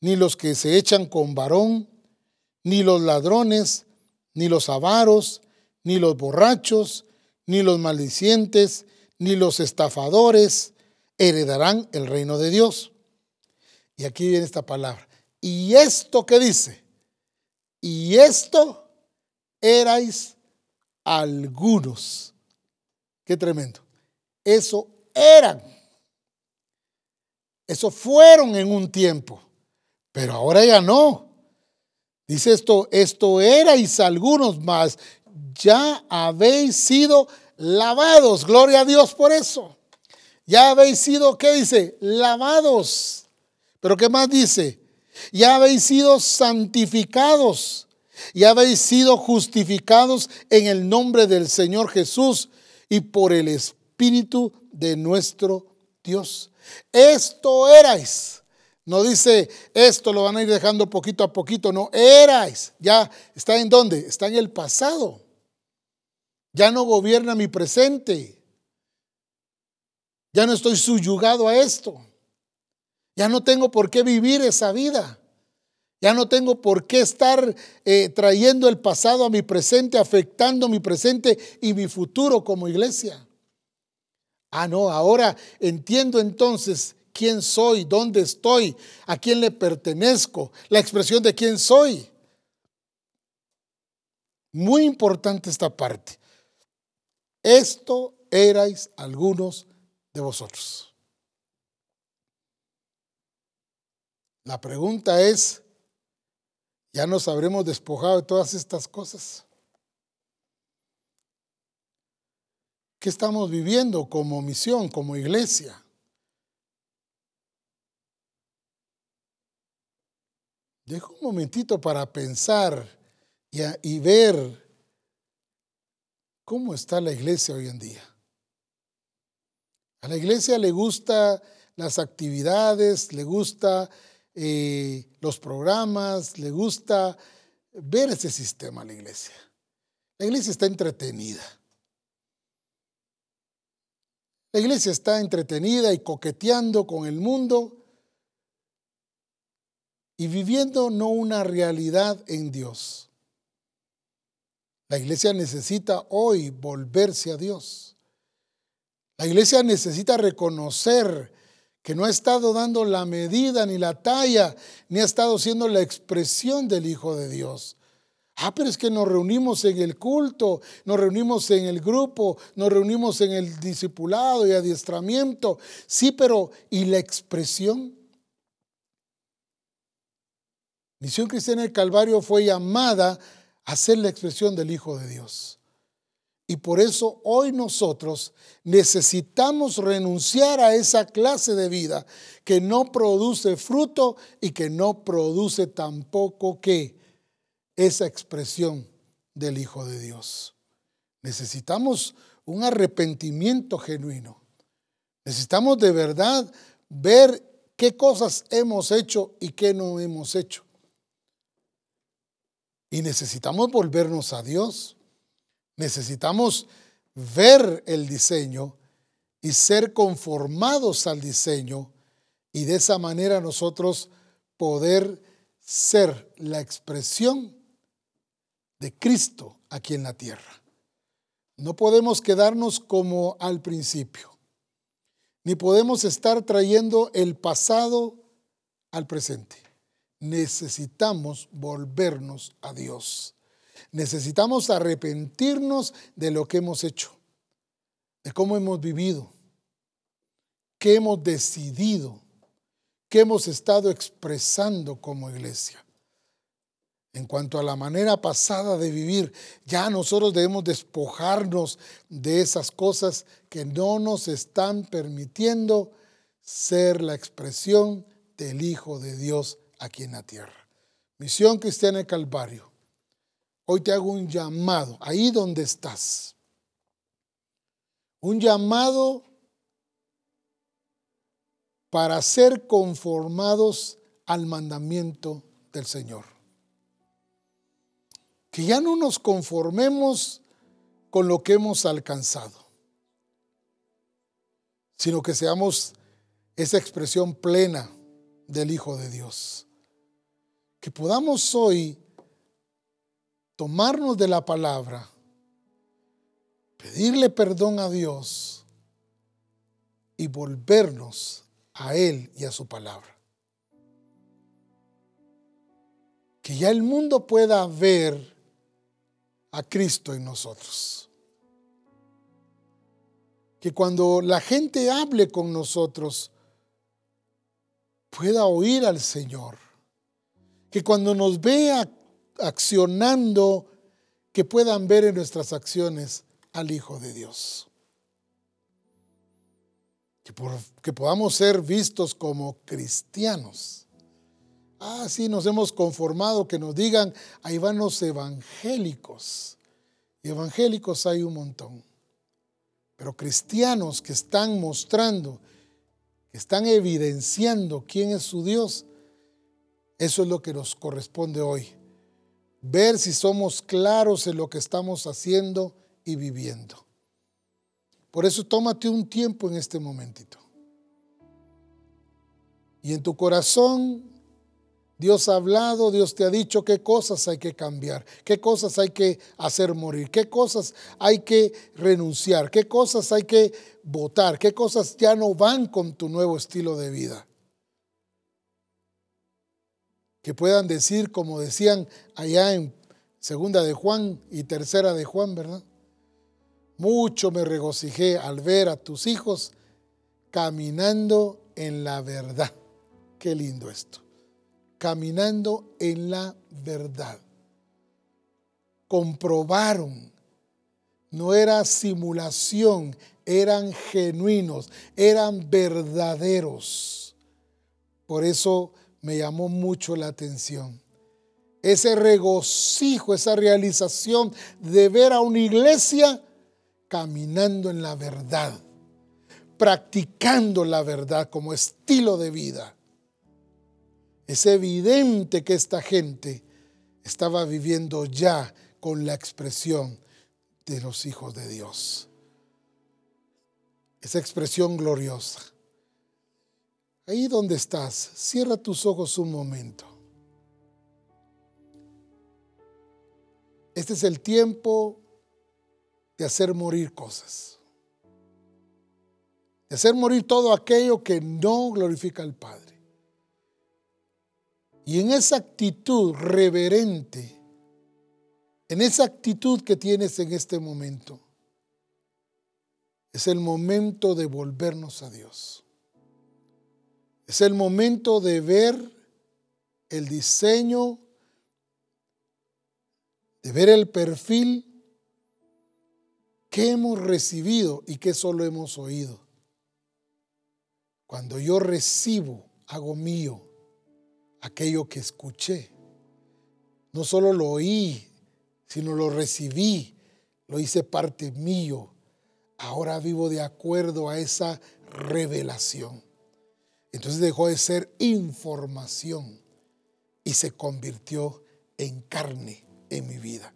ni los que se echan con varón, ni los ladrones, ni los avaros, ni los borrachos, ni los maldicientes, ni los estafadores heredarán el reino de Dios. Y aquí viene esta palabra. ¿Y esto qué dice? Y esto erais algunos. Qué tremendo. Eso eran. Eso fueron en un tiempo. Pero ahora ya no. Dice esto, esto erais algunos más. Ya habéis sido lavados. Gloria a Dios por eso. Ya habéis sido, ¿qué dice? Lavados. Pero ¿qué más dice? Ya habéis sido santificados. Ya habéis sido justificados en el nombre del Señor Jesús y por el Espíritu de nuestro Dios. Esto erais. No dice esto lo van a ir dejando poquito a poquito, no, erais. Ya está en dónde? Está en el pasado. Ya no gobierna mi presente. Ya no estoy subyugado a esto. Ya no tengo por qué vivir esa vida. Ya no tengo por qué estar eh, trayendo el pasado a mi presente, afectando mi presente y mi futuro como iglesia. Ah, no, ahora entiendo entonces quién soy, dónde estoy, a quién le pertenezco, la expresión de quién soy. Muy importante esta parte. Esto erais algunos de vosotros. La pregunta es, ¿ya nos habremos despojado de todas estas cosas? ¿Qué estamos viviendo como misión, como iglesia? Dejo un momentito para pensar y, y ver ¿Cómo está la iglesia hoy en día? A la iglesia le gusta las actividades, le gusta eh, los programas, le gusta ver ese sistema a la iglesia. La iglesia está entretenida. La iglesia está entretenida y coqueteando con el mundo y viviendo no una realidad en Dios. La iglesia necesita hoy volverse a Dios. La iglesia necesita reconocer que no ha estado dando la medida ni la talla, ni ha estado siendo la expresión del Hijo de Dios. Ah, pero es que nos reunimos en el culto, nos reunimos en el grupo, nos reunimos en el discipulado y adiestramiento. Sí, pero ¿y la expresión? Misión Cristiana del Calvario fue llamada hacer la expresión del Hijo de Dios. Y por eso hoy nosotros necesitamos renunciar a esa clase de vida que no produce fruto y que no produce tampoco que esa expresión del Hijo de Dios. Necesitamos un arrepentimiento genuino. Necesitamos de verdad ver qué cosas hemos hecho y qué no hemos hecho. Y necesitamos volvernos a Dios. Necesitamos ver el diseño y ser conformados al diseño y de esa manera nosotros poder ser la expresión de Cristo aquí en la tierra. No podemos quedarnos como al principio, ni podemos estar trayendo el pasado al presente necesitamos volvernos a Dios. Necesitamos arrepentirnos de lo que hemos hecho, de cómo hemos vivido, qué hemos decidido, qué hemos estado expresando como iglesia. En cuanto a la manera pasada de vivir. Ya nosotros debemos despojarnos de esas cosas que no nos están permitiendo ser la expresión del Hijo de Dios aquí en la tierra. Misión Cristiana de Calvario. Hoy te hago un llamado, ahí donde estás. Un llamado para ser conformados al mandamiento del Señor. Que ya no nos conformemos con lo que hemos alcanzado, sino que seamos esa expresión plena del Hijo de Dios. Que podamos hoy tomarnos de la palabra, pedirle perdón a Dios y volvernos a Él y a su palabra. Que ya el mundo pueda ver a Cristo en nosotros. Que cuando la gente hable con nosotros, pueda oír al Señor. Que cuando nos vea accionando, que puedan ver en nuestras acciones al Hijo de Dios. Que, podamos ser vistos como cristianos. Ah, sí, nos hemos conformado que nos digan, ahí van los evangélicos. Y evangélicos hay un montón. Pero cristianos que están mostrando están evidenciando quién es su Dios, eso es lo que nos corresponde hoy. Ver si somos claros en lo que estamos haciendo y viviendo. Por eso tómate un tiempo en este momentito. Y en tu corazón Dios ha hablado, Dios te ha dicho qué cosas hay que cambiar, qué cosas hay que hacer morir, qué cosas hay que renunciar, qué cosas hay que votar, qué cosas ya no van con tu nuevo estilo de vida. Que puedan decir, como decían allá en segunda de Juan y tercera de Juan, ¿verdad? Mucho me regocijé al ver a tus hijos caminando en la verdad. Qué lindo esto caminando en la verdad. Comprobaron, no era simulación, eran genuinos, eran verdaderos. Por eso me llamó mucho la atención. Ese regocijo, esa realización de ver a una iglesia caminando en la verdad, practicando la verdad como estilo de vida es evidente que esta gente estaba viviendo ya con la expresión de los hijos de Dios. Esa expresión gloriosa. Ahí donde estás, cierra tus ojos un momento. Este es el tiempo de hacer morir cosas. De hacer morir todo aquello que no glorifica al Padre. Y en esa actitud reverente, en esa actitud que tienes en este momento, es el momento de volvernos a Dios. Es el momento de ver el diseño, de ver el perfil que hemos recibido y que solo hemos oído. Cuando yo recibo, hago mío aquello que escuché. No solo lo oí, sino lo recibí, lo hice parte mío. Ahora vivo de acuerdo a esa revelación. Entonces dejó de ser información y se convirtió en carne en mi vida.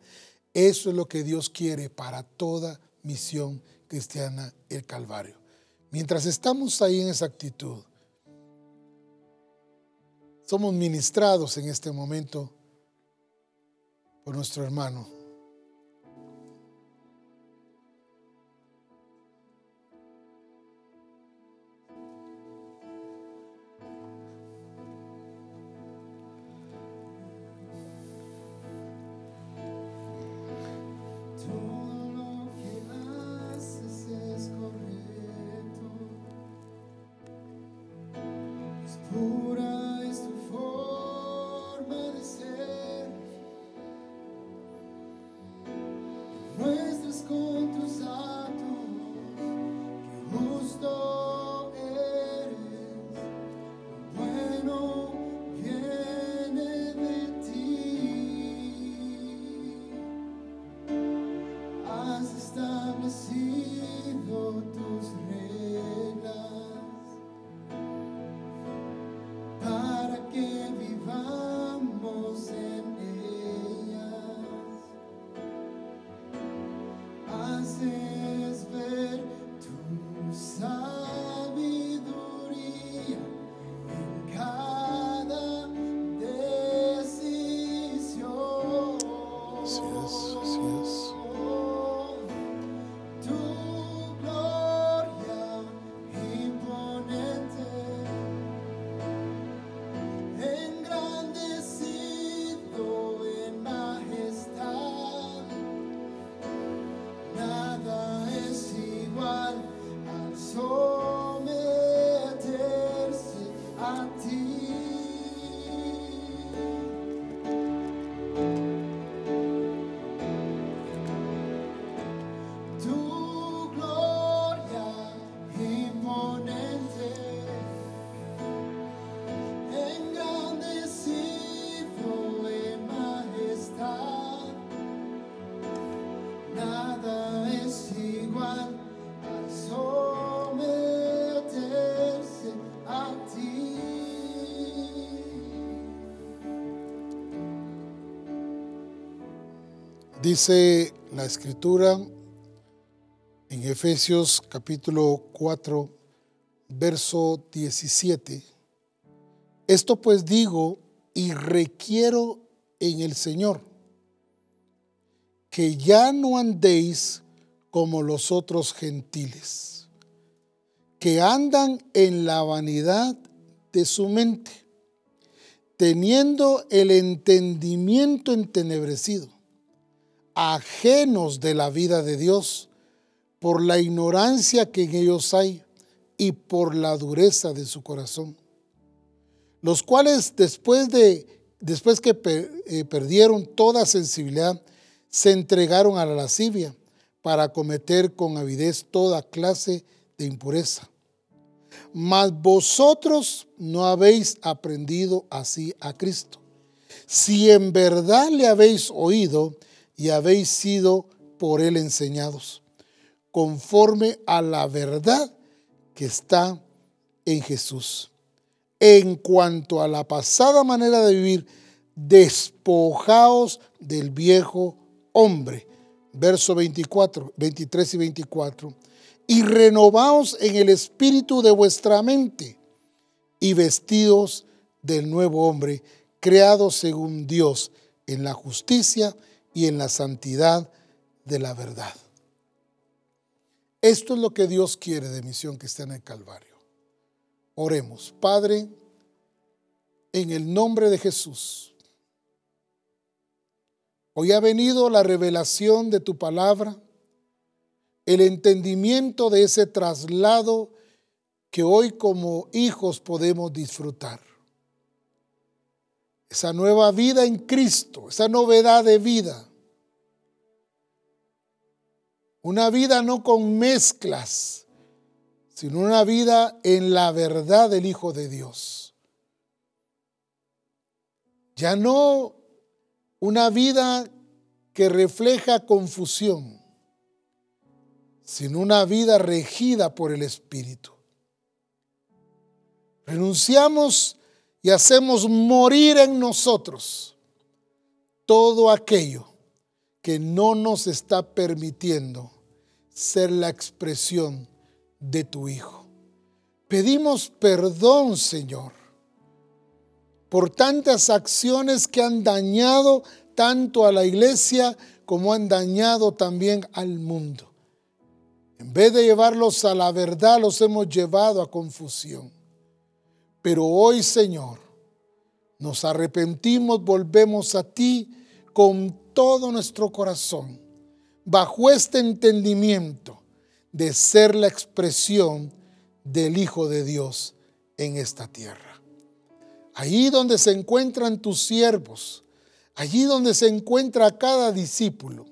Eso es lo que Dios quiere para toda misión cristiana, el Calvario. Mientras estamos ahí en esa actitud, somos ministrados en este momento por nuestro hermano. encontros há. Dice la escritura en Efesios capítulo 4, verso 17. Esto pues digo y requiero en el Señor, que ya no andéis como los otros gentiles, que andan en la vanidad de su mente, teniendo el entendimiento entenebrecido ajenos de la vida de Dios por la ignorancia que en ellos hay y por la dureza de su corazón, los cuales después de después que eh, perdieron toda sensibilidad, se entregaron a la lascivia para cometer con avidez toda clase de impureza. Mas vosotros no habéis aprendido así a Cristo. Si en verdad le habéis oído y habéis sido por él enseñados, conforme a la verdad que está en Jesús. En cuanto a la pasada manera de vivir, despojaos del viejo hombre. Verso 24, 23 y 24. Y renovaos en el espíritu de vuestra mente y vestidos del nuevo hombre, creado según Dios en la justicia y en la santidad de la verdad. Esto es lo que Dios quiere de misión que está en el Calvario. Oremos, Padre, en el nombre de Jesús. Hoy ha venido la revelación de tu palabra, el entendimiento de ese traslado que hoy como hijos podemos disfrutar esa nueva vida en Cristo, esa novedad de vida. Una vida no con mezclas, sino una vida en la verdad del Hijo de Dios. Ya no una vida que refleja confusión, sino una vida regida por el Espíritu. Renunciamos y hacemos morir en nosotros todo aquello que no nos está permitiendo ser la expresión de tu Hijo. Pedimos perdón, Señor, por tantas acciones que han dañado tanto a la iglesia como han dañado también al mundo. En vez de llevarlos a la verdad, los hemos llevado a confusión. Pero hoy, Señor, nos arrepentimos, volvemos a ti con todo nuestro corazón, bajo este entendimiento de ser la expresión del Hijo de Dios en esta tierra. Allí donde se encuentran tus siervos, allí donde se encuentra cada discípulo,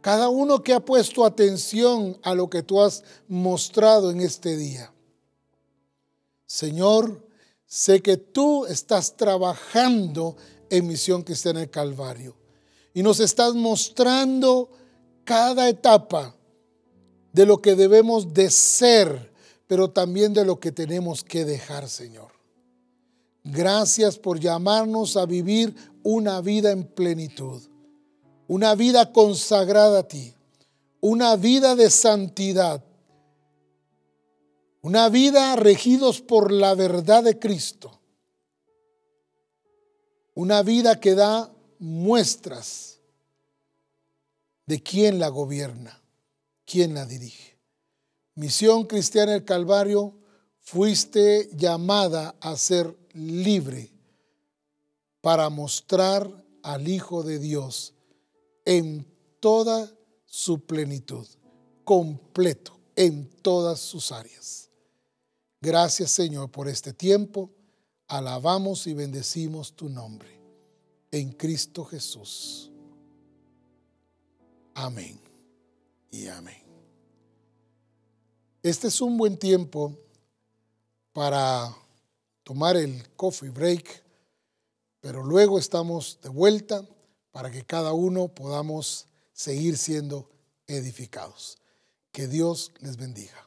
cada uno que ha puesto atención a lo que tú has mostrado en este día. Señor, Sé que tú estás trabajando en misión que está en el Calvario y nos estás mostrando cada etapa de lo que debemos de ser, pero también de lo que tenemos que dejar, Señor. Gracias por llamarnos a vivir una vida en plenitud, una vida consagrada a ti, una vida de santidad, una vida regidos por la verdad de Cristo, una vida que da muestras de quién la gobierna, quién la dirige. Misión Cristiana del Calvario, fuiste llamada a ser libre para mostrar al Hijo de Dios en toda su plenitud, completo en todas sus áreas. Gracias Señor por este tiempo. Alabamos y bendecimos tu nombre. En Cristo Jesús. Amén y amén. Este es un buen tiempo para tomar el coffee break, pero luego estamos de vuelta para que cada uno podamos seguir siendo edificados. Que Dios les bendiga.